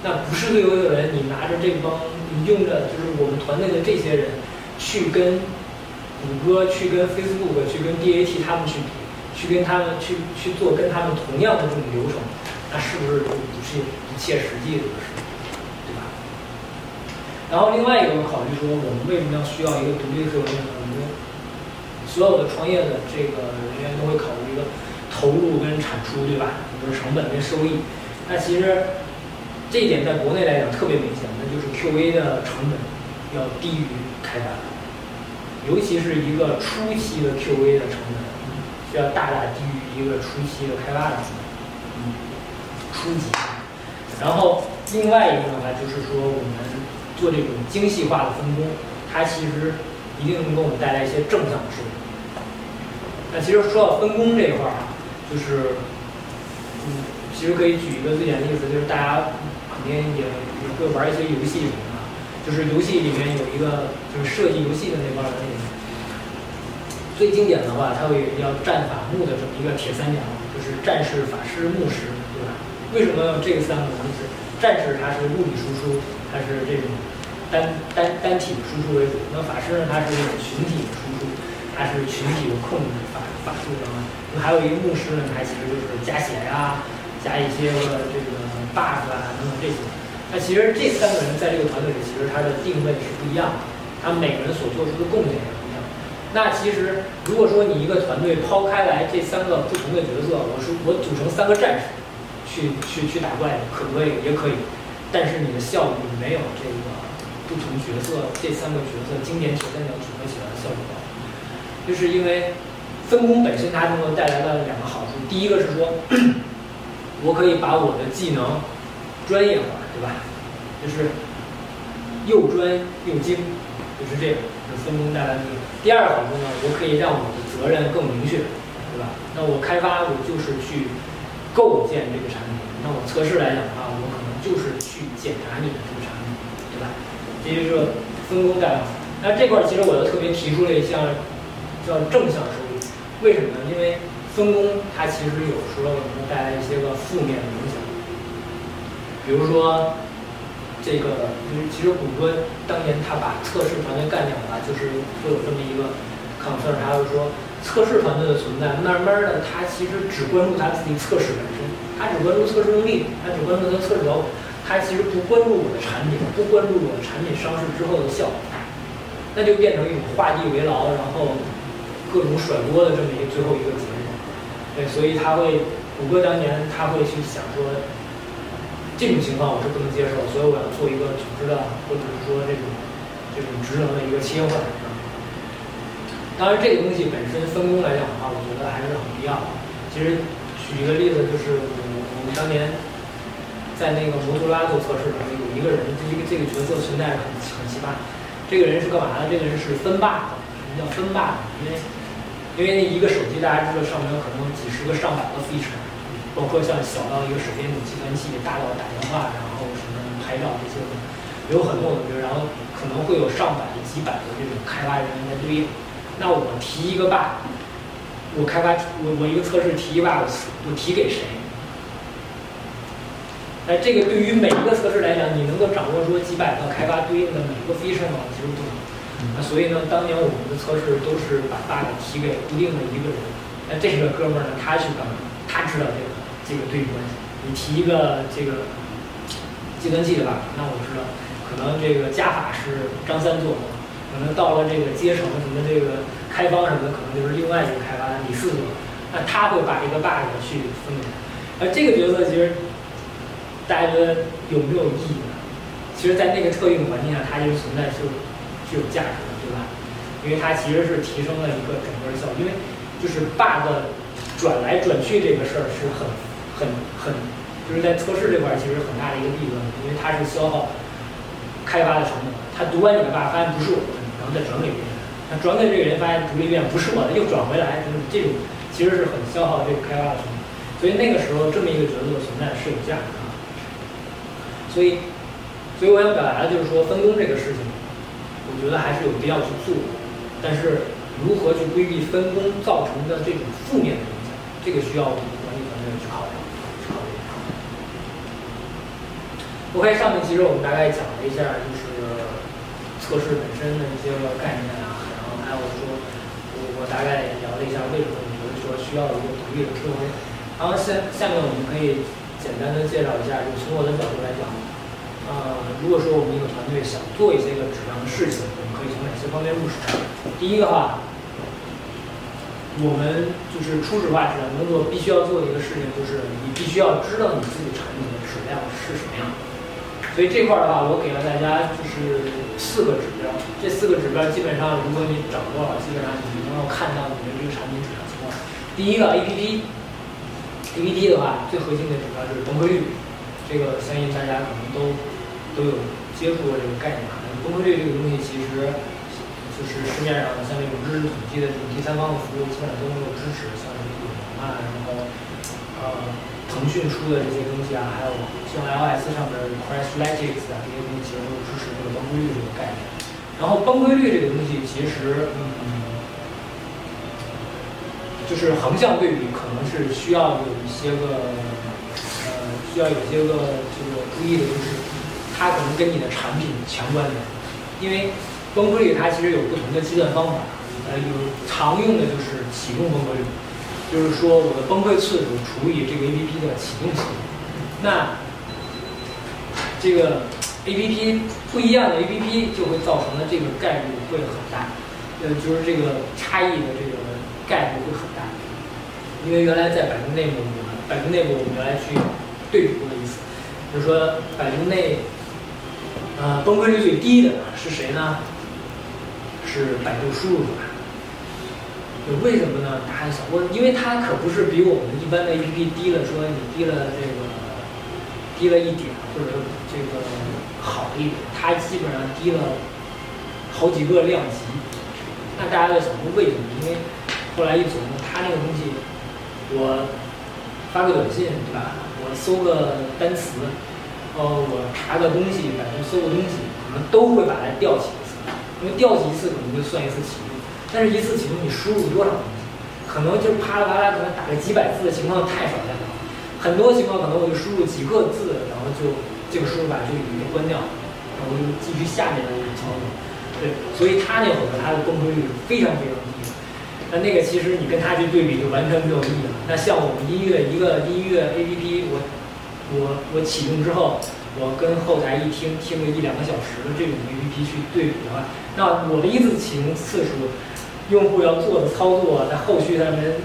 那不是最优秀的人，你拿着这帮，你用着就是我们团队的这些人去跟谷歌、去跟 Facebook、去跟 BAT 他们去比，去跟他们去去做跟他们同样的这种流程，那是不是就不是不切实际的事？对吧然后另外一个考虑说，我们为什么要需要一个独立的客户呢？我们所有的创业的这个人员都会考虑一个投入跟产出，对吧？就是成本跟收益。那其实这一点在国内来讲特别明显，那就是 QA 的成本要低于开发，尤其是一个初期的 QA 的成本需要大大低于一个初期的开发的成本。嗯初级。然后另外一个的话就是说我们。做这种精细化的分工，它其实一定能给我们带来一些正向的收益。那其实说到分工这一块儿啊，就是，嗯，其实可以举一个最简单的例子，就是大家肯定也也会玩一些游戏什么的，就是游戏里面有一个就是设计游戏的那帮人，最经典的话，它会有一个叫战法木的这么一个铁三角，就是战士、法师、牧师，对吧？为什么这三个呢？就是战士他是物理输出，他是这种。单单单体输出为主，那法师呢？它是这种群体输出，它是群体的控制法法术的。那还有一个牧师呢，他其实就是加血呀，加一些个这个 bug 啊等等这些。那其实这三个人在这个团队里，其实他的定位是不一样的，他每个人所做出的贡献也不一样。那其实如果说你一个团队抛开来这三个不同的角色，我说我组成三个战士去去去打怪，可不可以？也可以，但是你的效率没有这个。不同角色这三个角色经典铁三角组合起来的效果高，就是因为分工本身它能够带来的两个好处。第一个是说，我可以把我的技能专业化，对吧？就是又专又精，就是这个分工带来的。第二个好处呢，我可以让我的责任更明确，对吧？那我开发我就是去构建这个产品，那我测试来讲的话，我可能就是去检查你的这个产品，对吧？这就是分工带来。那这块儿其实我就特别提出了一项叫正向收益，为什么呢？因为分工它其实有时候能带来一些个负面的影响。比如说这个，因为其实谷歌当年他把测试团队干掉了，就是会有这么一个 concern，他就说测试团队的存在，慢慢的他其实只关注他自己测试本身，他只关注测试能力，他只关注他测试脚本。他其实不关注我的产品，不关注我的产品上市之后的效果。那就变成一种画地为牢，然后各种甩锅的这么一个最后一个结果。对，所以他会，谷歌当年他会去想说，这种情况我是不能接受，所以我要做一个组织的，或者是说这种这种职能的一个切换。当然，这个东西本身分工来讲的话，我觉得还是很必要的。其实举一个例子，就是我我们当年在那个摩托罗拉做测试的时候，有一个人，这个这个角色存在很很奇葩。这个人是干嘛的？这个人是分霸的。什么叫分霸因为因为那一个手机，大家知道上面有可能有几十个、上百个 feature，包括像小到一个手边的计算器，大到打电话，然后什么拍照这些，有很多很多，然后可能会有上百、几百个这种开发人员在对应。那我提一个 bug，我开发我我一个测试提一个 bug，我提给谁？哎，这个对于每一个测试来讲，你能够掌握说几百个开发对应的每个 feature 吗？其实不能。那所以呢，当年我们的测试都是把 bug 提给固定的一个人。那这个哥们儿呢，他去干嘛？他知道这个这个对应关系。你提一个这个计算器的 bug，那我知道可能这个加法是张三做的。可能到了这个阶层什么这个开方什么的，可能就是另外一个开发李四做的，那他会把这个 bug 去分给，而这个角色其实大家觉得有没有意义呢？其实，在那个特定环境下，它就存在是是有价值的，对吧？因为它其实是提升了一个整个效率，因为就是 bug 转来转去这个事儿是很很很，就是在测试这块其实很大的一个弊端，因为它是消耗开发的成本。他读完你的 bug 发现不是我的，然后再转给别人。他转给这个人发现读了一遍不是我的，又转回来，就是这种其实是很消耗这个开发的成本。所以那个时候这么一个角色的存在是有价值的。所以，所以我想表达的就是说分工这个事情，我觉得还是有必要去做。但是如何去规避分工造成的这种负面的影响，这个需要我们管理团队去考虑。去考虑。OK，上面其实我们大概讲了一下，就是。测试本身的一些个概念啊，然后还有说，我我大概聊了一下为什么我觉得说需要一个独立的 QA。然后下下面我们可以简单的介绍一下，就从我的角度来讲，呃，如果说我们一个团队想做一些个质量的事情，我们可以从哪些方面入手？第一个话，我们就是初始化质量工作必须要做的一个事情，就是你必须要知道你自己产品的质量是什么样。所以这块儿的话，我给了大家就是四个指标。这四个指标基本上，如果你掌握了，基本上你能够看到你的这个产品质量情况。第一个 APP，APP 的话，最核心的指标就是崩溃率。这个相信大家可能都都有接触过这个概念啊。崩溃率这个东西，其实就是市面上像这种知识统计的这种第三方的服务，基本上都能够支持，像什么永能啊，然后呃。腾讯出的这些东西啊，还有像 iOS 上的 Crashlytics 啊，这些东西其实都支持这个崩溃率这个概念。然后崩溃率这个东西，其实嗯，就是横向对比，可能是需要有一些个呃，需要有些个这个注意的，就是它可能跟你的产品强关联。因为崩溃率它其实有不同的计算方法，呃，有常用的就是启动崩溃率。就是说，我的崩溃次数除以这个 APP 的启动次数，那这个 APP 不一样的 APP 就会造成的这个概率会很大，呃，就是这个差异的这个概率会很大。因为原来在百度内部，我们百度内部我们原来去对比过的意思，就是说百度内，呃，崩溃率最低的是谁呢？是百度输入法。就为什么呢？大家想，我因为它可不是比我们一般的 APP 低了，说你低了这个低了一点，或者这个好一点，它基本上低了好几个量级。那大家在想说为什么？因为后来一琢磨，它那个东西，我发个短信，对吧？我搜个单词，呃，我查个东西，百度搜个东西，可能都会把它调起一次，因为调起一次可能就算一次启动。但是一次启动你输入多少东西，可能就啪啦啪啦，可能打个几百字的情况太少太少，很多情况可能我就输入几个字，然后就这个输入法就已经关掉了，然后就继续下面的那个操作。对，所以它那会儿它的崩溃率是非常非常低的。那那个其实你跟它去对比就完全没有意义了。那像我们音乐一个音乐 APP，我我我启动之后，我跟后台一听听个一两个小时的这种 APP 去对比的话，那我的一次启动次数，用户要做的操作，在后续他们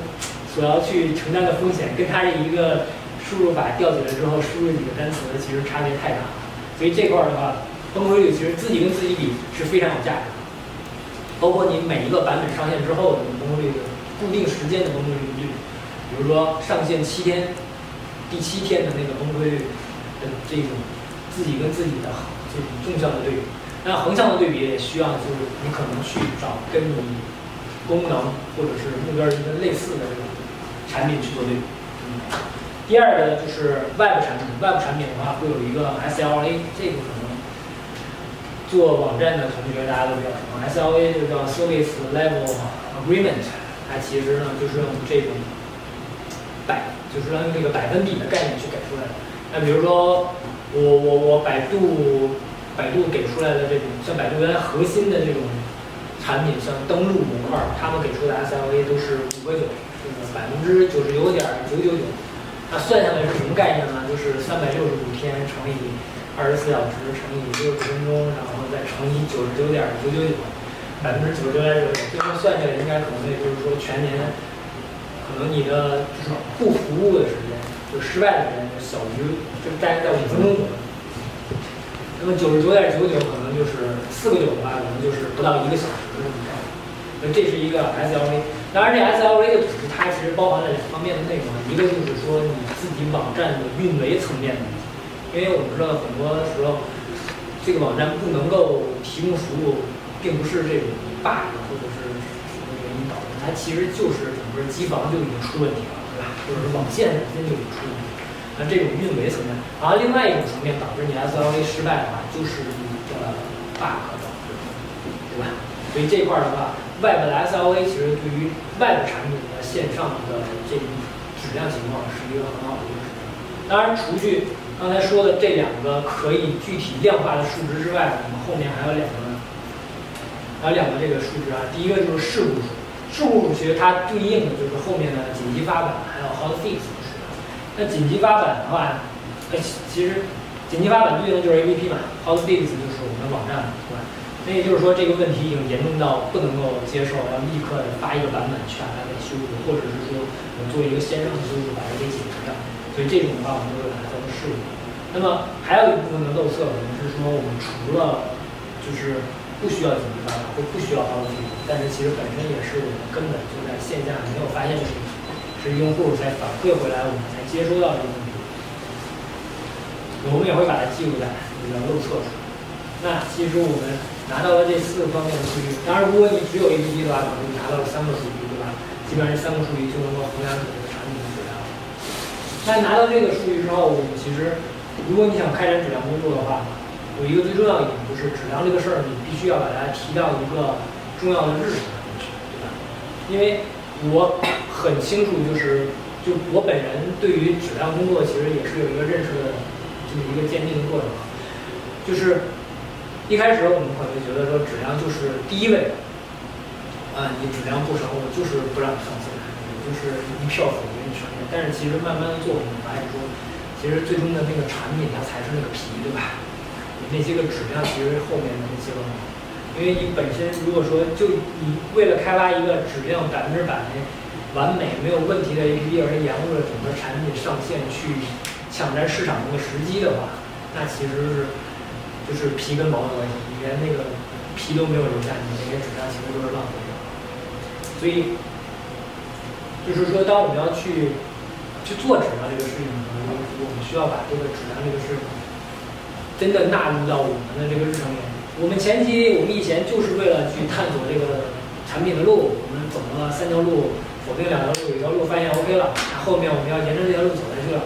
所要去承担的风险，跟他这一个输入法调起来之后输入几个单词，其实差别太大。所以这块儿的话，崩溃率其实自己跟自己比是非常有价值的。包括你每一个版本上线之后的崩溃率的固定时间的崩溃率，比如说上线七天，第七天的那个崩溃率的这种。自己跟自己的这种纵向的对比，那横向的对比也需要，就是你可能去找跟你功能或者是目标一个类似的这种产品去做对比。第二个就是 Web 产品，Web 产品的话会有一个 SLA，这个可能做网站的同学大家都比较熟，SLA 就叫 Service Level Agreement，它其实呢就是用这种百，就是用这个百分比的概念去给出来的。那比如说。我我我百度百度给出来的这种像百度原来核心的这种产品，像登录模块，他们给出的 SLA 都是五个九，这个百分之九十九点九九九。那算下来是什么概念呢？就是三百六十五天乘以二十四小时乘以六十分钟，然后再乘以九十九点九九九，百分之九十九点九九，最后算下来应该可能也就是说全年可能你的就是不服务的时间。就失败的时间就小于，就大概在五分钟左右。那么九十九点九九可能就是四个九的话，可能就是不到一个小时的这么着。那这是一个 SLA。当然，这 SLA 的组织它其实包含了两方面的内容，一个就是说你自己网站的运维层面的，因为我们知道很多时候这个网站不能够提供服务，并不是这种 bug 或者是什么原因导，它其实就是整个机房就已经出问题了。或者是网线本身就已经出问题了，那这种运维层面，然后另外一种层面导致你 SLA 失败的话，就是你的 bug 导致，对吧？所以这块的话，Web 的 SLA 其实对于 Web 产品的线上的这种质量情况是一个很好的一个指标。当然，除去刚才说的这两个可以具体量化的数值之外，我们后面还有两个，还有两个这个数值啊。第一个就是事故数。事故其实它对应的就是后面的紧急发版，还有 hotfix 的数那紧急发版的话，呃，其实紧急发版对应的就是 APP 嘛，hotfix 就是我们的网站，对吧？那也就是说这个问题已经严重到不能够接受，要立刻发一个版本去把它给修复，或者是说我们做一个线上的修复把它给解决掉。所以这种的话，我们就会把它叫做事故。那么还有一部分的漏测，可能是说我们除了就是不需要紧急发版或不需要 hotfix。但是其实本身也是我们根本就在线下没有发现的问题，是用户才反馈回来，我们才接收到这个问题。我们也会把它记录在这个漏测处。那其实我们拿到了这四个方面的数据，当然如果你只有 APP 的话，可能你拿到了三个数据，对吧？基本上这三个数据就能够衡量你这个产品的质量。那拿到这个数据之后，我们其实如果你想开展质量工作的话，有一个最重要一点就是质量这个事儿，你必须要把它提到一个。重要的日程上面去，对吧？因为我很清楚，就是就我本人对于质量工作其实也是有一个认识的这么一个鉴定的过程。就是一开始我们可能觉得说质量就是第一位，啊，你质量不成，我就是不让你上线，我就是一票否决你上线。但是其实慢慢的做，我们发现说，其实最终的那个产品它才是那个皮，对吧？那些个质量其实后面的那些个。因为你本身如果说就你为了开发一个质量百分之百完美没有问题的 APP 而延误了整个产品上线去抢占市场那个时机的话，那其实是就是皮跟毛的关系，你连那个皮都没有留下，你那些质量其实都是浪费掉。所以就是说，当我们要去去做质量这个事情的时候，我们需要把这个质量这个事情真的纳入到我们的这个日程里。我们前期，我们以前就是为了去探索这个产品的路，我们走了三条路，否定两条路，有一条路发现 OK 了，那后面我们要沿着这条路走下去了，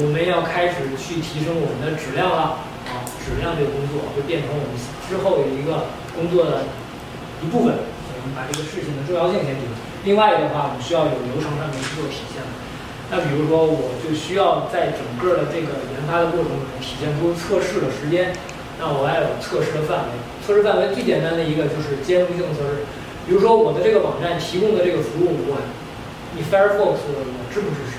我们要开始去提升我们的质量了，啊，质量这个工作会变成我们之后的一个工作的一部分，我们把这个事情的重要性先提。另外一个的话，我们需要有流程上面去做体现。那比如说，我就需要在整个的这个研发的过程中体现出测试的时间。那我还有测试的范围，测试范围最简单的一个就是兼容性测试。比如说我的这个网站提供的这个服务，我你 Firefox 我支不支持？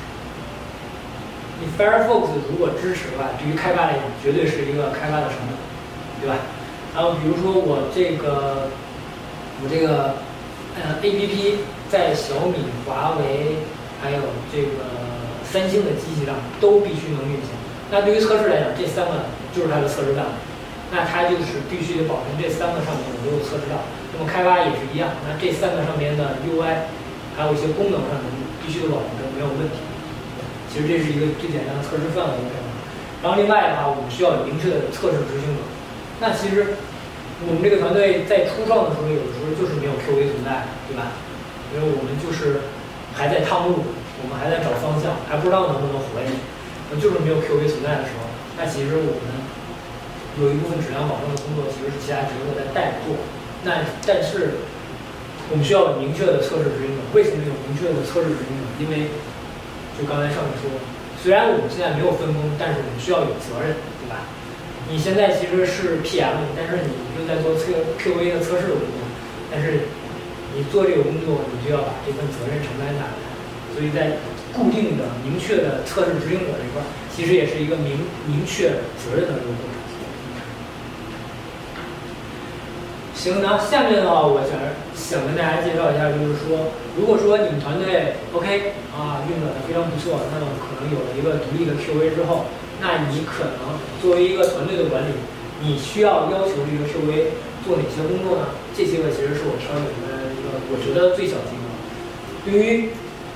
你 Firefox 如果支持的话，对于开发来讲，绝对是一个开发的成本，对吧？然后比如说我这个，我这个，呃，APP 在小米、华为还有这个三星的机器上都必须能运行。那对于测试来讲，这三个就是它的测试范围，那它就是必须得保证这三个上面我都有测试到。那么开发也是一样，那这三个上面的 UI，还有一些功能上的必须得保证没有问题。其实这是一个最简单的测试范围。然后另外的话，我们需要有明确的测试执行者。那其实我们这个团队在初创的时候，有的时候就是没有 QA 存在，对吧？因为我们就是还在探路，我们还在找方向，还不知道能不能活下去。就是没有 QA 存在的时候，那其实我们有一部分质量保证的工作，其实是其他职责在代做。那但是我们需要有明确的测试执行者。为什么有明确的测试执行者？因为就刚才上面说，虽然我们现在没有分工，但是我们需要有责任，对吧？你现在其实是 PM，但是你又在做测 QA 的测试的工作，但是你做这个工作，你就要把这份责任承担下来。所以在固定的、明确的测试执行者这块，其实也是一个明明确责任的一个过程。行，那下面的话，我想想跟大家介绍一下，就是说，如果说你们团队 OK 啊，运转的非常不错，那么可能有了一个独立的 QA 之后，那你可能作为一个团队的管理，你需要要求这个 QA 做哪些工作呢？这些个其实是我挑选的我觉得最小级的。对于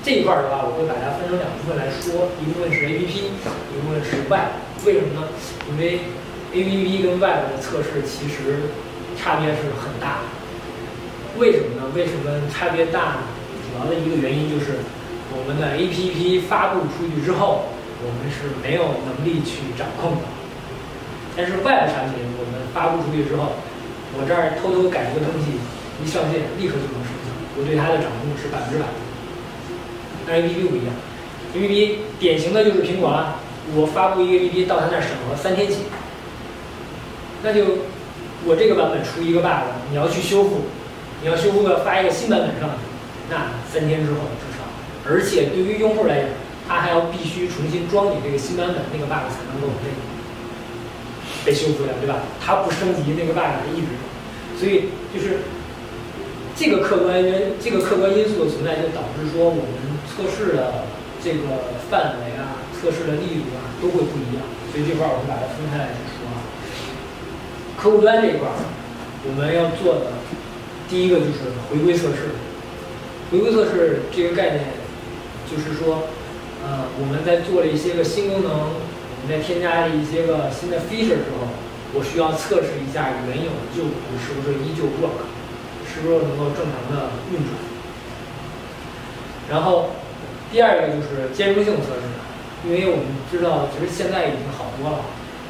这一块的话，我会把它分成两部分来说，一部分是 APP，一部分是 Web。为什么呢？因为 APP 跟 Web 的测试其实。差别是很大的，为什么呢？为什么差别大呢？主要的一个原因就是，我们的 APP 发布出去之后，我们是没有能力去掌控的。但是 Web 产品，我们发布出去之后，我这儿偷偷改一个东西，一上线立刻就能生效，我对它的掌控是百分之百。但 APP 不一样，APP 典型的就是苹果了，我发布一个 APP 到它那儿审核三天起，那就。我这个版本出一个 bug，你要去修复，你要修复个发一个新版本上去，那三天之后至少，而且对于用户来讲，他还要必须重新装你这个新版本，那个 bug 才能够被被修复掉，对吧？它不升级，那个 bug 它一直所以就是这个客观原这个客观因素的存在，就导致说我们测试的这个范围啊，测试的力度啊都会不一样。所以这块儿我们把它分开来去说。客户端这一块儿，我们要做的第一个就是回归测试。回归测试这个概念，就是说，呃，我们在做了一些个新功能，我们在添加了一些个新的 feature 之后，我需要测试一下原有的旧是不是依旧 work，是不是能够正常的运转。然后第二个就是兼容性测试，因为我们知道，其实现在已经好多了。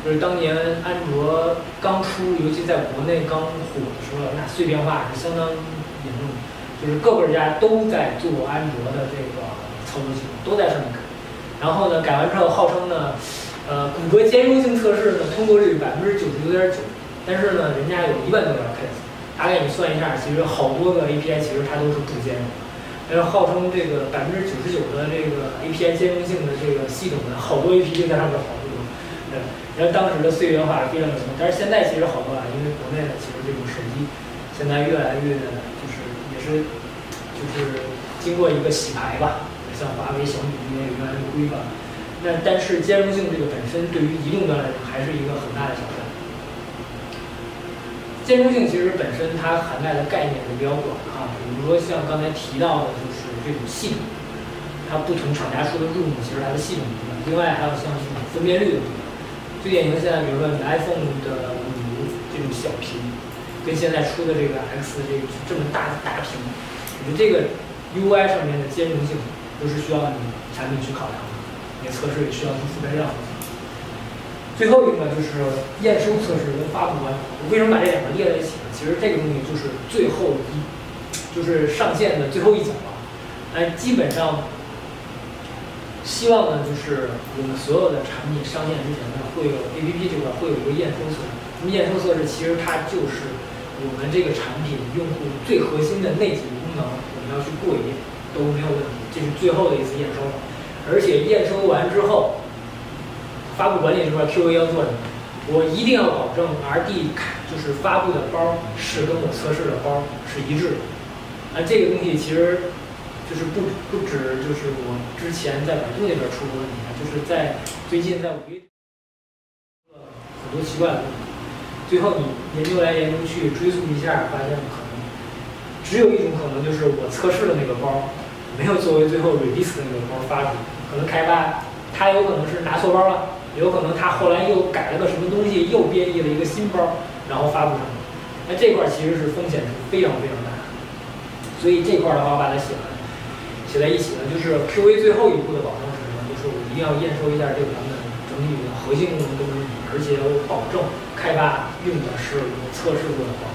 就是当年安卓刚出，尤其在国内刚火的时候，那碎片化是相当严重的。就是各个家都在做安卓的这个操作系统，都在上面改。然后呢，改完之后号称呢，呃，谷歌兼容性测试呢通过率百分之九十九点九，但是呢，人家有一万多条 case，大概你算一下，其实好多个 API 其实它都是不兼容。然后号称这个百分之九十九的这个 API 兼容性的这个系统呢，好多 API 在上面跑。然后当时的碎片化非常严重，但是现在其实好多了，因为国内的其实这种手机现在越来越就是也是就是经过一个洗牌吧，像华为、小米也越来越规范。那但是兼容性这个本身对于移动端来讲还是一个很大的挑战。兼容性其实本身它涵盖的概念是比较广啊，比如说像刚才提到的就是这种系统，它不同厂家出的 room 其实它的系统不一样，另外还有像这种分辨率的。最典型现在，比如说你 iPhone 的五这种小屏，跟现在出的这个 X 这个这么大的大屏，你这个 UI 上面的兼容性都是需要你产品去考量的，你测试也需要去覆盖这样的。最后一个就是验收测试跟发布端，我为什么把这两个列在一起呢？其实这个东西就是最后一，就是上线的最后一脚了，哎，基本上。希望呢，就是我们所有的产品上线之前呢，会有 APP 这块会有一个验收测试。那么验收测试其实它就是我们这个产品用户最核心的那几个功能，我们要去过一遍都没有问题，这是最后的一次验收了。而且验收完之后，发布管理这块 QA 要做什么？我一定要保证 RD 就是发布的包是跟我测试的包是一致的。啊，这个东西其实就是不不止就是我之前在百度那边出过问题，就是在最近在五一很多奇怪的问题。最后你研究来研究去追溯一下，发现可能只有一种可能，就是我测试的那个包没有作为最后 release 的那个包发出，可能开发他有可能是拿错包了。有可能他后来又改了个什么东西，又编译了一个新包，然后发布上去。那这块其实是风险是非常非常大。所以这块的话，我把它写了，写在一起呢，就是 QA 最后一步的保证是什么？就是我一定要验收一下这个版本整体的核心功能都没问题，而且我保证开发用的是我测试过的包。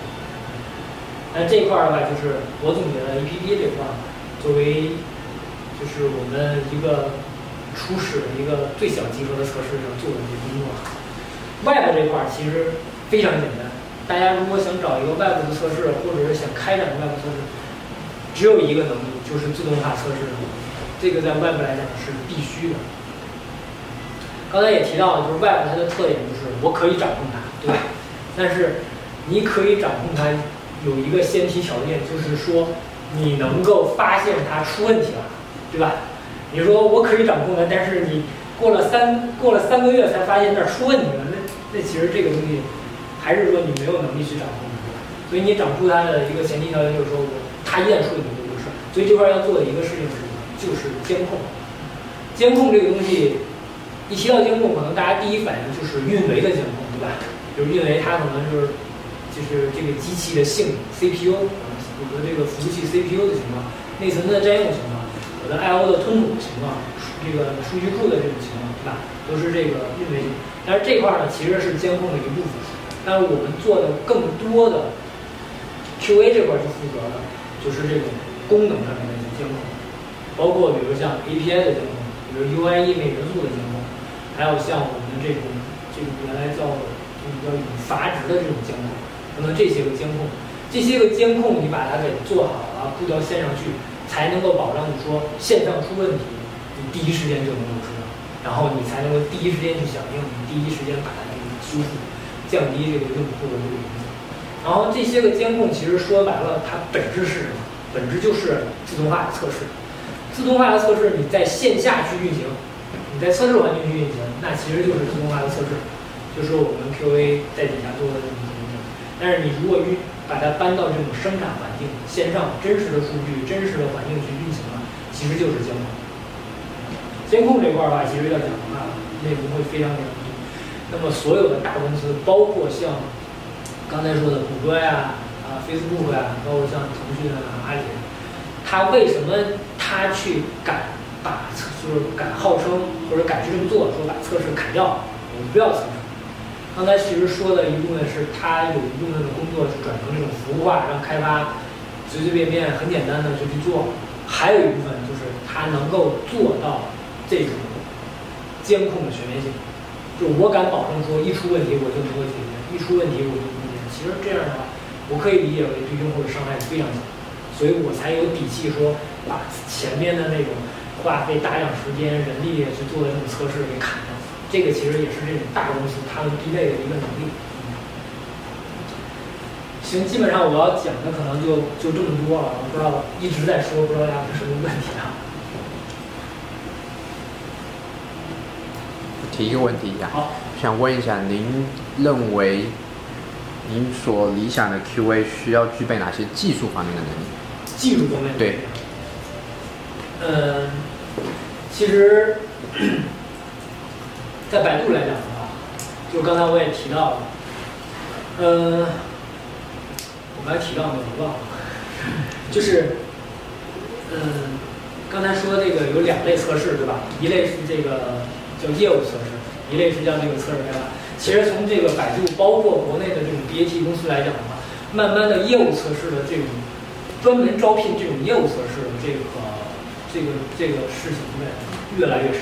那这块的话，就是我总结了 APP 这块作为就是我们一个。初始的一个最小集合的测试上做的这些工作外部这块其实非常简单。大家如果想找一个外部的测试，或者是想开展外部测试，只有一个能力，就是自动化测试。这个在外部来讲是必须的。刚才也提到了，就是外部它的特点就是我可以掌控它，对吧？但是你可以掌控它，有一个先提条件，就是说你能够发现它出问题了，对吧？你说我可以掌控它，但是你过了三过了三个月才发现那儿出问题了，那那其实这个东西还是说你没有能力去掌控它，所以你掌控它的一个前提条件就是说我它一旦出问题就出事。所以这块要做的一个事情是什么？就是监控。监控这个东西一提到监控，可能大家第一反应就是运维的监控，对吧？就是运维它可能就是就是这个机器的性能 CPU 我的这个服务器 CPU 的情况，内存的占用情况。的 I/O 的吞吐情况，这个数据库的这种情况，对吧？都是这个运维。但是这块呢，其实是监控的一部分。但是我们做的更多的 QA 这块去负责的，就是这种功能上面的一些监控，包括比如像 API 的监控，比如 UIE 每元素的监控，还有像我们这种这种原来叫这个叫以阀值的这种监控，那么这些个监控，这些个监控你把它给做好了，布到线上去。才能够保障你说线上出问题，你第一时间就能够知道，然后你才能够第一时间去响应，你第一时间把它给修复，降低这个用户的这个影响。然后这些个监控其实说白了，它本质是什么？本质就是自动化的测试。自动化的测试，你在线下去运行，你在测试环境去运行，那其实就是自动化的测试，就是我们 QA 在底下做的这种东西。但是你如果运 把它搬到这种生产环境，线上真实的数据、真实的环境去运行了，其实就是监控。监控这块儿吧，其实要讲的话，内容会非常非常多。那么所有的大公司，包括像刚才说的谷歌呀、啊 Facebook 呀，包括像腾讯啊、阿里，它为什么它去敢把测，就是敢号称或者敢去这么做，说把测试砍掉，我们不要测试。刚才其实说的一部分是，他有一部分的工作是转成这种服务化，让开发随随便便、很简单的就去做；还有一部分就是他能够做到这种监控的全面性，就我敢保证说，一出问题我就能够解决，一出问题我就能解决。其实这样的话，我可以理解为对用户的伤害是非常小，所以我才有底气说把前面的那种花费大量时间、人力去做的这种测试给砍掉。这个其实也是这种大公司他们必备的一个能力。行，基本上我要讲的可能就就这么多了，我不知道一直在说，不知道大家有什么问题啊？提一个问题呀，好，想问一下，您认为您所理想的 QA 需要具备哪些技术方面的能力？技术方面对。嗯，其实。在百度来讲的话，就刚才我也提到了，呃，我刚才提到没有忘了，就是，嗯，刚才说这个有两类测试对吧？一类是这个叫业务测试，一类是叫这个测试开发。其实从这个百度，包括国内的这种 BAT 公司来讲的话，慢慢的业务测试的这种专门招聘这种业务测试的这个这个这个事情呢，越来越少。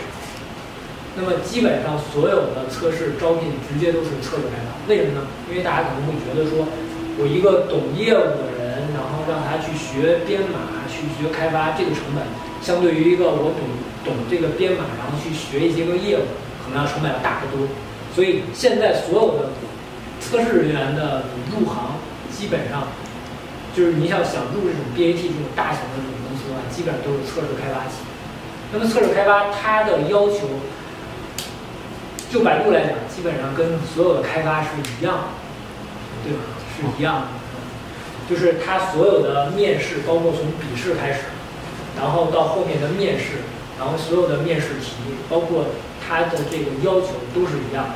那么基本上所有的测试招聘直接都是测试开发，为什么呢？因为大家可能会觉得说，我一个懂业务的人，然后让他去学编码、去学开发，这个成本相对于一个我懂懂这个编码，然后去学一些个业务，可能要成本要大得多。所以现在所有的测试人员的入行，基本上就是你想想入这种 BAT 这种大型的这种公司的话，基本上都是测试开发起。那么测试开发它的要求，就百度来讲，基本上跟所有的开发是一样的，对吧？是一样的，就是它所有的面试，包括从笔试开始，然后到后面的面试，然后所有的面试题，包括它的这个要求都是一样的。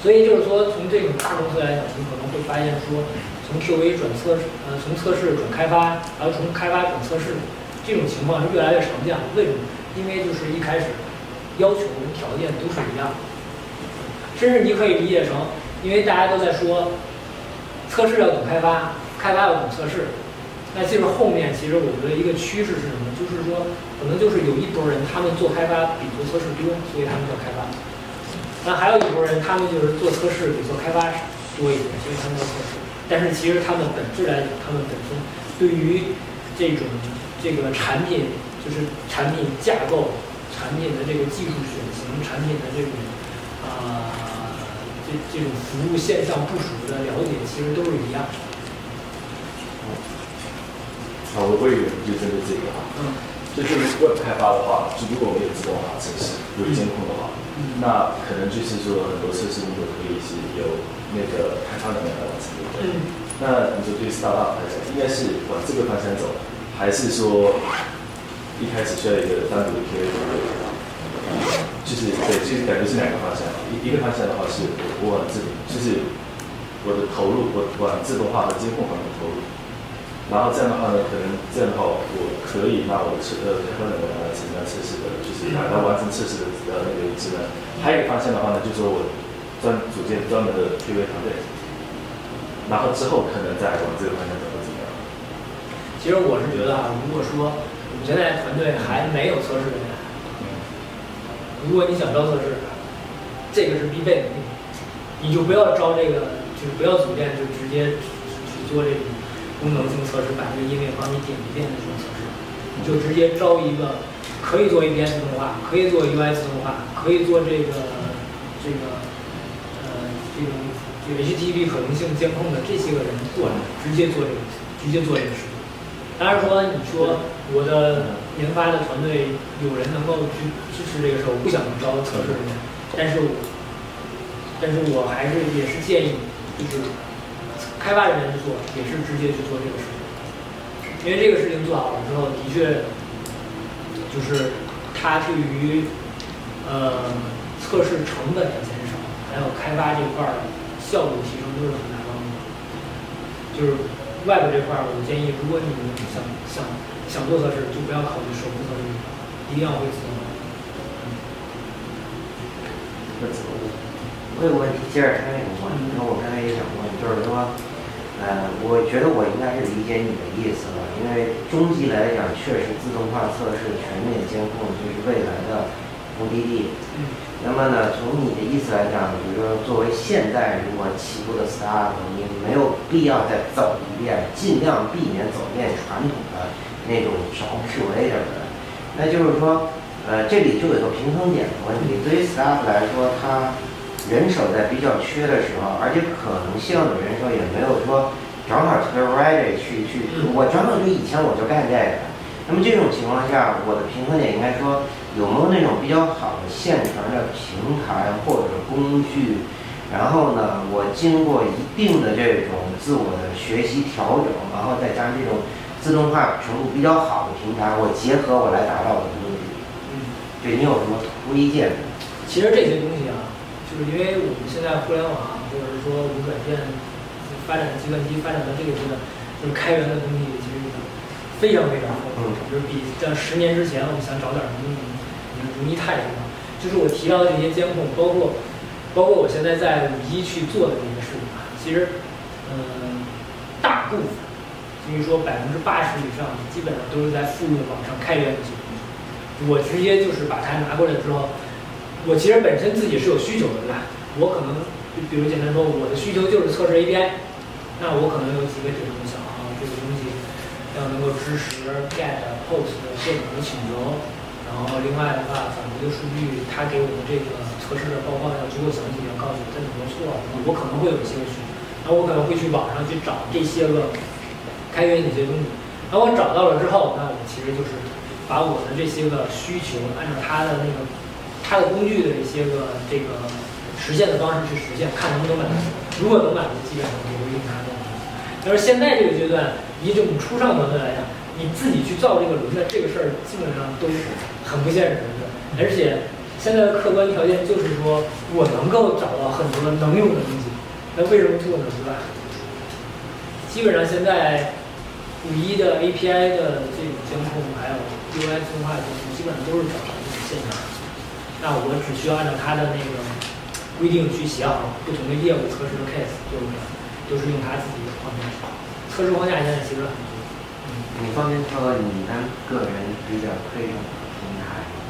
所以就是说，从这种大公司来讲，你可能会发现说，从 QA 转测试，呃，从测试转开发，然后从开发转测试，这种情况是越来越常见。为什么？因为就是一开始要求跟条件都是一样的，甚至你可以理解成，因为大家都在说测试要懂开发，开发要懂测试，那其实后面其实我觉得一个趋势是什么？就是说，可能就是有一波人他们做开发比做测试多，所以他们叫开发。那还有一波人，他们就是做测试比做开发多一点，所以他们叫测试。但是其实他们本质来讲，他们本身对于这种这个产品，就是产品架构、产品的这个技术选型、产品的这种啊这这种服务线上部署的了解，其实都是一样。好，我会就针对这个哈，嗯，就就是 Web 开发的话，就如果我们有自动化测试、有监控的话，那可能就是说很多测试工作可以是由那个开发人员来完成，对不对？嗯那你说对 startup 来讲，应该是往这个方向走，还是说一开始需要一个单独的 QA 团队？就是对，就是感觉是两个方向。一一个方向的话是我我往自就是我的投入，我往自动化和监控方面投入。然后这样的话呢，可能这样的话，我可以把我的测呃开发人员来承担测试的，就是来来完成测试的呃那个职能。还有一个方向的话呢，就是说我专组建专门的 QA 团队，然后之后可能再往这个方向走怎么样？其实我是觉得啊，如果说们现在团队还没有测试人员，如果你想招测试，这个是必备的，你就不要招这个，就是不要组建就直接去做这种功能性测试，把这个页面帮你点一遍的这种测试，你就直接招一个可以做 API 自动化，可以做 UI 自动化，可以做这个这个呃这种这个 HTTP 可能性监控的这些个人过来，直接做这个直接做这个事情。当然说，你说我的研发的团队有人能够去支持这个事儿，我不想招测试人员，但是我，但是我还是也是建议，就是开发人员去做，也是直接去做这个事情，因为这个事情做好了之后，的确，就是它对于呃测试成本的减少，还有开发这块儿效率提升都是很大帮助。就是外部这块儿，我建议，如果你们想想想做测试，就不要考虑手部测试，一定要会自动化。我有个问题，接着他那个问，题，那我刚才也讲过，就是说，呃，我觉得我应该是理解你的意思了，因为终极来讲，确实自动化测试、全面监控就是未来的目的地。嗯那么呢，从你的意思来讲，比如说作为现代如果起步的 startup，你没有必要再走一遍，尽量避免走一遍传统的那种找 QA 什么的。那就是说，呃，这里就有个平衡点的问题。对于 startup 来说，他人手在比较缺的时候，而且可能性的人手也没有说正好特别 ready 去去，我正好就以前我就干这个。那么这种情况下，我的平衡点应该说有没有那种比较好的现成的平台或者工具，然后呢，我经过一定的这种自我的学习调整，然后再加上这种自动化程度比较好的平台，我结合我来达到我的目的。嗯，对你有什么推荐？其实这些东西啊，就是因为我们现在互联网或者是说我们软件发展计算机发展到这个阶段，就是开源的东西其实已经非常非常丰富，就是比在十年之前我们想找点什么东西，容易太多了。就是我提到的这些监控，包括包括我现在在五一去做的这些事情啊，其实嗯、大部分，至于说百分之八十以上，基本上都是在富裕网上开源的这些东西。我直接就是把它拿过来之后，我其实本身自己是有需求的，对吧？我可能就比如简单说，我的需求就是测试 API，那我可能有几个点，我想啊，这个东西要能够支持 GET、POST 各种的请求，然后另外的话，反馈的数据，他给我们这个测试的报告要足够详细，要告诉我这怎么错，我可能会有一些需求，然后我可能会去网上去找这些个开源哪些东西，然后我找到了之后，那我其实就是把我的这些个需求按照他的那个他的工具的一些个这个实现的方式去实现，看能不能满足。如果能满足，基本上我就会用它的。但是现在这个阶段，以这种初上团队来讲，你自己去造这个轮子这个事儿，基本上都很不现实的。而且现在的客观条件就是说我能够找到很多能用的东西，那为什么做呢？对吧？基本上现在五一的 API 的这种监控，还有 UI 自动化监控，基本上都是找这种现象。那我只需要按照它的那个规定去写好不同的业务测试的 case，就都是用它自己的框架。测试框架现在其实很多。你方便说你们个人比较推崇的平台吗？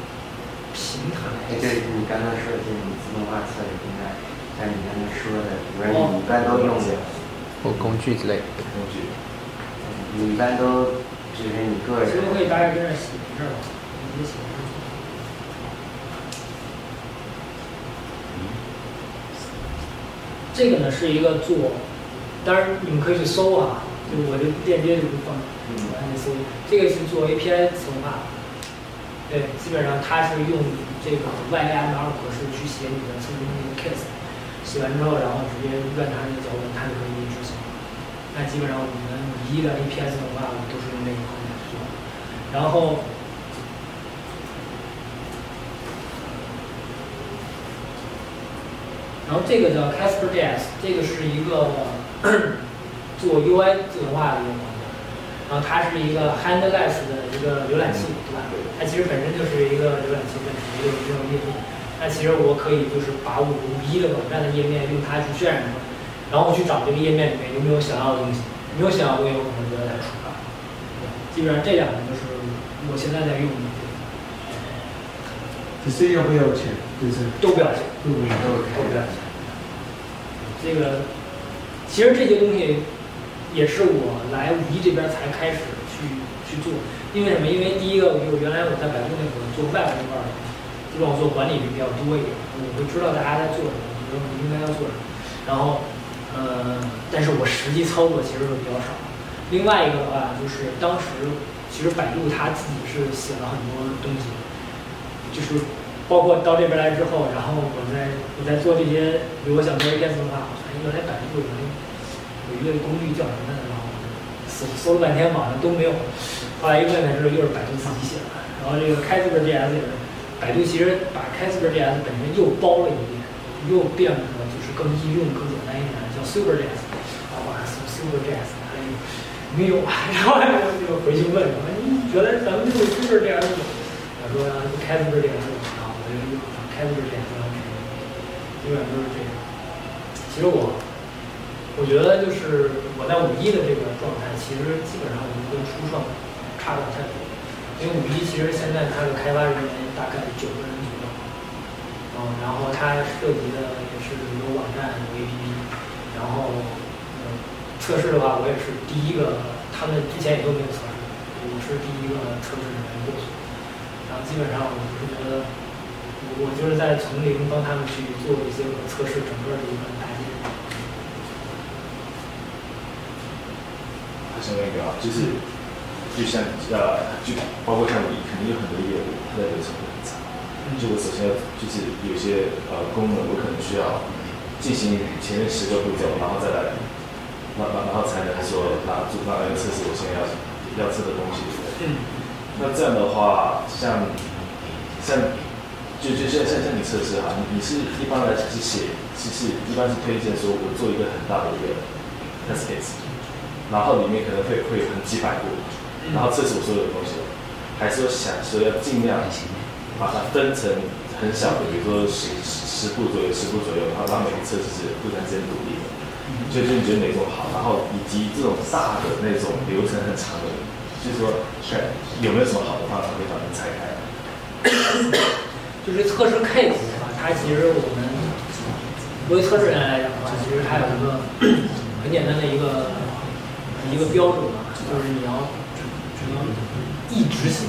平台哎，对你刚刚说的这种自动化测试平台，像你刚才说的，比如你一般都用的，或工具之类的。工具，你一般都就是你个人其实可以大概跟着写一阵儿吧，你写一阵儿。这个呢是一个做，当然你们可以去搜啊，就是我这链接就不放，嗯我让你搜。这个是做 API 自动化，对，基本上它是用这个 YAML 格式去写你的测试那个 case，写完之后，然后直接乱它那个脚本，它就可以执行。那基本上我们一的 A P S 自动化，都是用这个框架去做。然后，然后这个叫 Casper.js，这个是一个做 UI 自动化的一个框架。然后它是一个 handless 的一个浏览器，对吧？它其实本身就是一个浏览器本身一个这种页面。那其实我可以就是把我五一的网站的页面用它去渲染出来，然后去找这个页面里面有没有想要的东西，没有想要的东西我可能就在它出发。基本上这两个就是我现在在用的，只是要不要钱，就是都不要钱，不不都都不要钱。这个其实这些东西也是我来五一这边才开始去去做，因为什么？因为第一个，我原来我在百度那会儿做 web 那块儿，基本上我做管理比较多一点，我会知道大家在做什么，我觉得我应该要做什么。然后，呃，但是我实际操作其实会比较少。另外一个的话，就是当时其实百度它自己是写了很多东西，就是包括到这边来之后，然后我在我在做这些，比如我想做一些字的话，我发现原来百度有有一个工具叫什么呢？然后搜搜了半天网上都没有，后来一问才知道又是百度自己写的。然后这个开 s 本 JS 也是，百度其实把开 s 本 JS 本身又包了一遍，又变得就是更易用、更叫 Super JS。然后我还搜 Super JS，还有没有啊？然后就回去问，我说你觉得咱们这个 Super JS 有？我说开 s 本 JS 有，然后我就用开 s 本 JS 然后基本上都是这样。其实我。我觉得就是我在五一的这个状态，其实基本上我们跟初创差不了太多，因为五一其实现在它的开发人员大概九个人左右，嗯，然后它涉及的也是有网站、有 APP，然后嗯，测试的话我也是第一个，他们之前也都没有测试，我是第一个测试人员过去，然后基本上我是觉得，我我就是在从零帮他们去做一些测试整个的一个搭建。像那个啊，就是就像呃，就包括像你，肯定有很多业务，它的流程会很长。就我首先要就是有些呃功能，我可能需要进行前面十个步骤，然后再来，然然然后才能说拿出拿来测试我现在要要测的东西。嗯。那这样的话，像像就就像像像你测试哈，你你是一般来讲是写，是是一般是推荐说我做一个很大的一个 test case。然后里面可能会会有很几百步，然后测试我所有的东西，还是说想说要尽量把它分成很小的，比如说十十十步左右，十步左右，然后让每一次就是互相之间独立的。所以就你觉得哪种好？然后以及这种大的那种流程很长的，就是说有没有什么好的方法可以把它拆开？就是测试 case 的话，它其实我们作为测试员来讲的话，其实它有一个 很简单的一个。一个标准嘛，就是你要只只能一直行，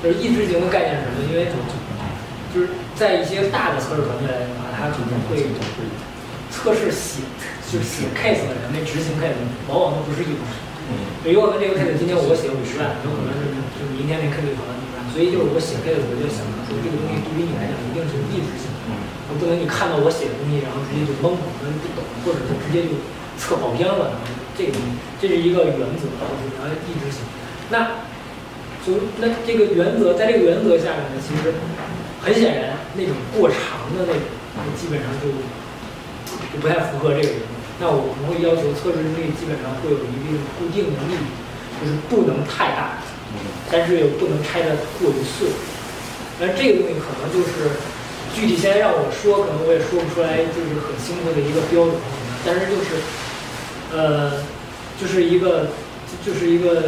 就是一直行的概念是什么？因为是在一些大的测试团队来讲的话，它可能会测试写就是写 case 的人那执行 case 往往都不是一回事。嗯有可能这个 case 今天我写五十万，有可能是就是明天那 case 跑到一万，所以就是我写 case 我就想说这个东西对于你来讲一定是一执行，嗯我不能你看到我写的东西然后直接就懵了，可能不懂，或者就直接就测跑偏了，然后这个东西这是一个原则，就是你要一执行。那就那这个原则，在这个原则下面呢，其实很显然那种过长的那种，基本上就就不太符合这个。那我们会要求测试能力基本上会有一定固定的力，就是不能太大，但是又不能拆的过于碎。那这个东西可能就是具体现在让我说，可能我也说不出来，就是很清楚的一个标准，但是就是呃，就是一个就是一个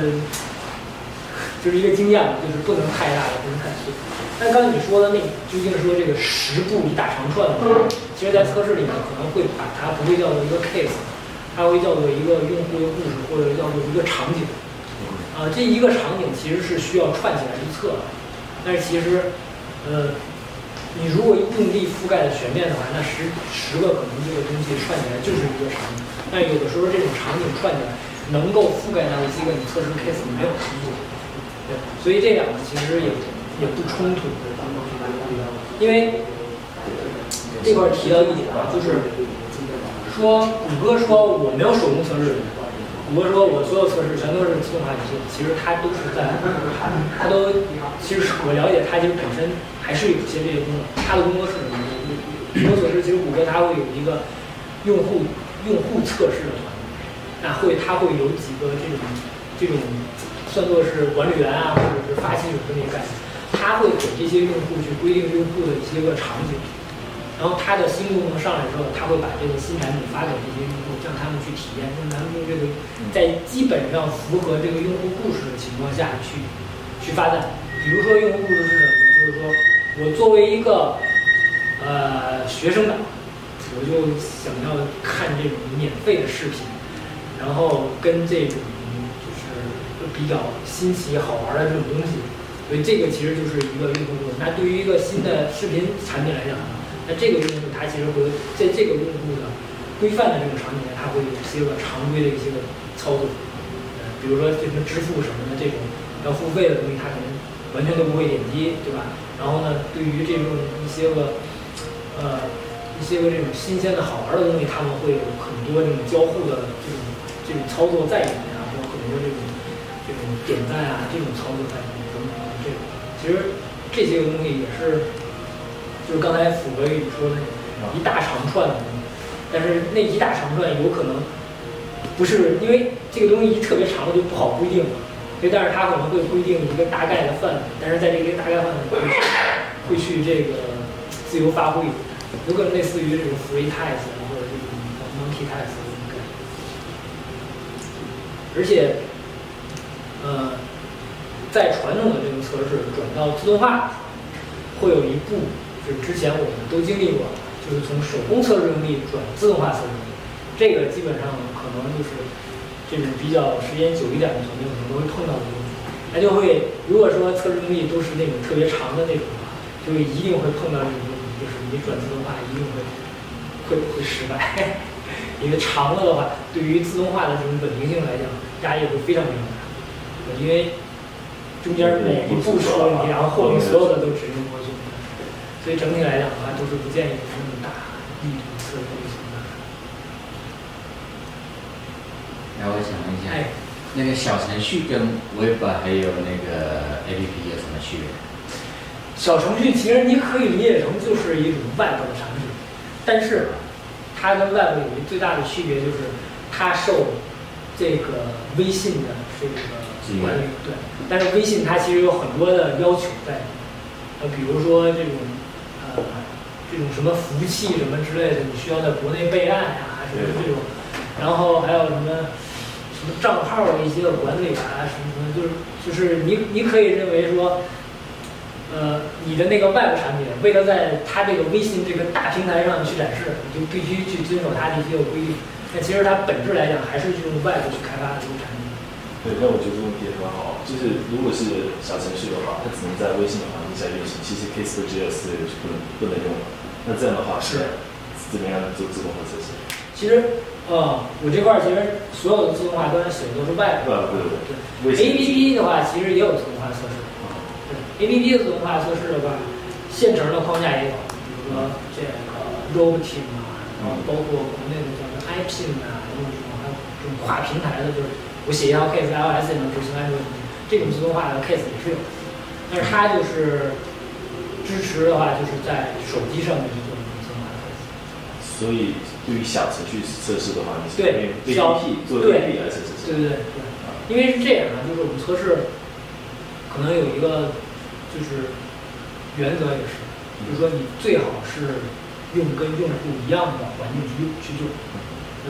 就是一个经验吧，就是不能太大，也不能太碎。但刚才你说的那究竟说这个十步一大长串的话，其实在测试里面可能会把它不会叫做一个 case，它会叫做一个用户的故事，或者叫做一个场景。啊，这一个场景其实是需要串起来去测的，但是其实，呃，你如果用力覆盖的全面的话，那十十个可能这个东西串起来就是一个场景。但有的时候这种场景串起来能够覆盖到一些个你测试 case 没有的东西。所以这两个其实也也不冲突，因为这块儿提到一点啊，就是说谷歌说我没有手工测试，谷歌说我所有测试全都是自动化体系，其实它都是在，它都其实我了解它其实本身还是有一些这些功能，它的工作室里面，据我所知，其实谷歌它会有一个用户用户测试的团队，那会它会有几个这种这种算作是管理员啊，或者是发起者这么一个概念，他会给这些用户去规定用户的一些个场景。然后他的新功能上来之后，他会把这个新产品发给这些用户，让他们去体验，让他们用这个在基本上符合这个用户故事的情况下去去发展。比如说用户故事是什么呢？就是说我作为一个呃学生党，我就想要看这种免费的视频，然后跟这种就是比较新奇好玩的这种东西，所以这个其实就是一个用户。那对于一个新的视频产品来讲呢？那这个用户他其实会在这个用户的规范的这种场景下，他会有一些个常规的一些个操作，呃，比如说这什么支付什么的这种要付费的东西，他可能完全都不会点击，对吧？然后呢，对于这种一些个呃一些个这种新鲜的好玩的东西，他们会有很多这种交互的这种这种操作在里面啊，有很多这种这种点赞啊这种操作在里面等等这种，其实这些个东西也是。就是刚才符合你说的一大长串的东西，但是那一大长串有可能不是因为这个东西一特别长了就不好规定了，所以但是它可能会规定一个大概的范围，但是在这个大概范围会会去这个自由发挥，有可能类似于这种 free test 或者这种 multi text 这种概念，而且呃，在传统的这种测试转到自动化，会有一步。就是之前我们都经历过，就是从手工测试能力转自动化测试能力，这个基本上可能就是这种比较时间久一点的团队可能都会碰到的问题。那就会如果说测试能力都是那种特别长的那种的话，就一定会碰到这种问题，就是你转自动化一定会会会失败，因为长了的话，对于自动化的这种稳定性来讲，压力会非常非常大，因为中间每一步出问题，然后后面所有的都执行过去。所以整体来讲的话，都是不建议那么大力度测试的。那我想问一下，哎，那个小程序跟 Web 还有那个 APP 有什么区别？小程序其实你可以理解成就是一种 Web 的产品，但是它跟 Web 有一最大的区别就是它受这个微信的这个管理，对。但是微信它其实有很多的要求在，呃，比如说这种。呃，这种什么服务器什么之类的，你需要在国内备案啊，什么这种，然后还有什么什么账号的一些个管理啊，什么什么，就是就是你你可以认为说，呃，你的那个外部产品为了在它这个微信这个大平台上去展示，你就必须去遵守它的一些规定。但其实它本质来讲还是用 Web 去开发的这个产品，对，那我觉得这个问题也很好，就是如果是小程序的话，它只能在微信的环境下运行，其实 Case4JS 这个就不能不能用了。那这样的话是怎么样做自动化测试？其实，呃，我这块儿其实所有的自动化端写的都是 Web 不不不不，微 A 信 P P 的话，其实也有自动化测试。对 A P P 的自动化测试的话，现成的框架也有，比如说这个 Roboteam 啊，然后包括国内的叫做 iPin 啊，用这种还有这种跨平台的，就是我写一条 case iOS 也能执行安卓也能执行这种自动化的 case 也是有，但是它就是支持的话，就是在手机上面去做这种自动化的 case。所以对于小程序测试的话，你是对 A 小 P P 做 A 对 P P 来测试？对对对对，因为是这样啊，就是我们测试可能有一个就是原则也是，就是说你最好是用跟用户一样的环境去去做。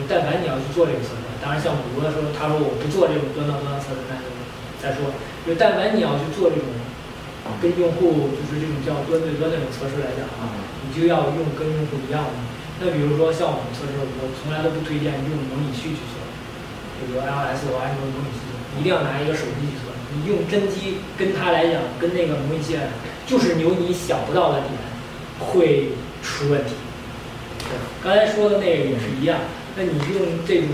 但凡你要去做这个测试，当然像谷歌说，他说我不做这种端到端的测试，那就再说。就但凡你要去做这种跟用户就是这种叫端对端那种测试来讲啊，你就要用跟用户一样的。那比如说像我们测试，我从来都不推荐用模拟器去测，比如 iOS 或安卓模拟器，一定要拿一个手机去测。你用真机跟它来讲，跟那个模拟器来讲，就是有你想不到的点会出问题。对，刚才说的那个也是一样。那你用这种，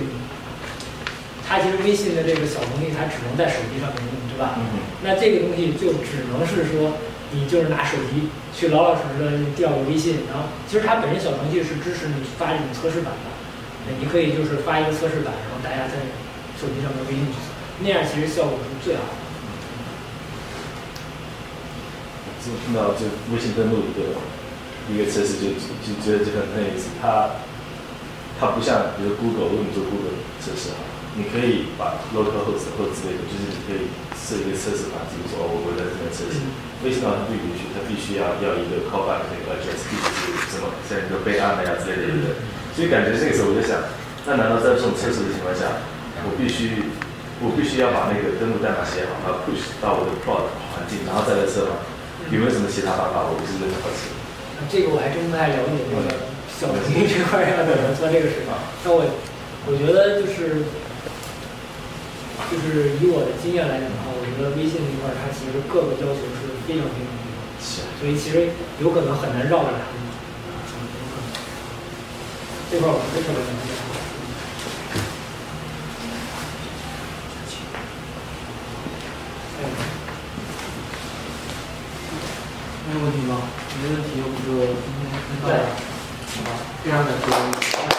它其实微信的这个小能力，它只能在手机上面用，对吧？嗯那这个东西就只能是说，你就是拿手机去老老实实的调个微信，然后其实它本身小程序是支持你发这种测试版的，那你可以就是发一个测试版，然后大家在手机上面微信去测，那样其实效果是最好的。就听到就微信登录一个一个测试就就觉得这个很有意思，它它不像比如 Google，如果你做 Google 测试啊，你可以把 local host 或之类的，就是你可以设一个测试环境说哦，我我在这边测试。微信的话它不允许，它必须要要一个 callback 那个 address，地址是什么，像一个备案的呀之类的，对不对？所以感觉这个时候我就想，那难道在这种测试的情况下，我必须我必须要把那个登录代码写好，把它 push 到我的 prod 环境，然后再来测吗？有没有什么其他办法？我不是很好奇。这个我还真不太了解那个小程序这块要怎么做这个事情。那我我觉得就是就是以我的经验来讲的话，我觉得微信这块儿它其实各个要求是非常非常非常高，所以其实有可能很难绕过来。这块儿我不是特别了解。没有问题吗？没问题，我们就今天先到这儿。好吧，非常感谢。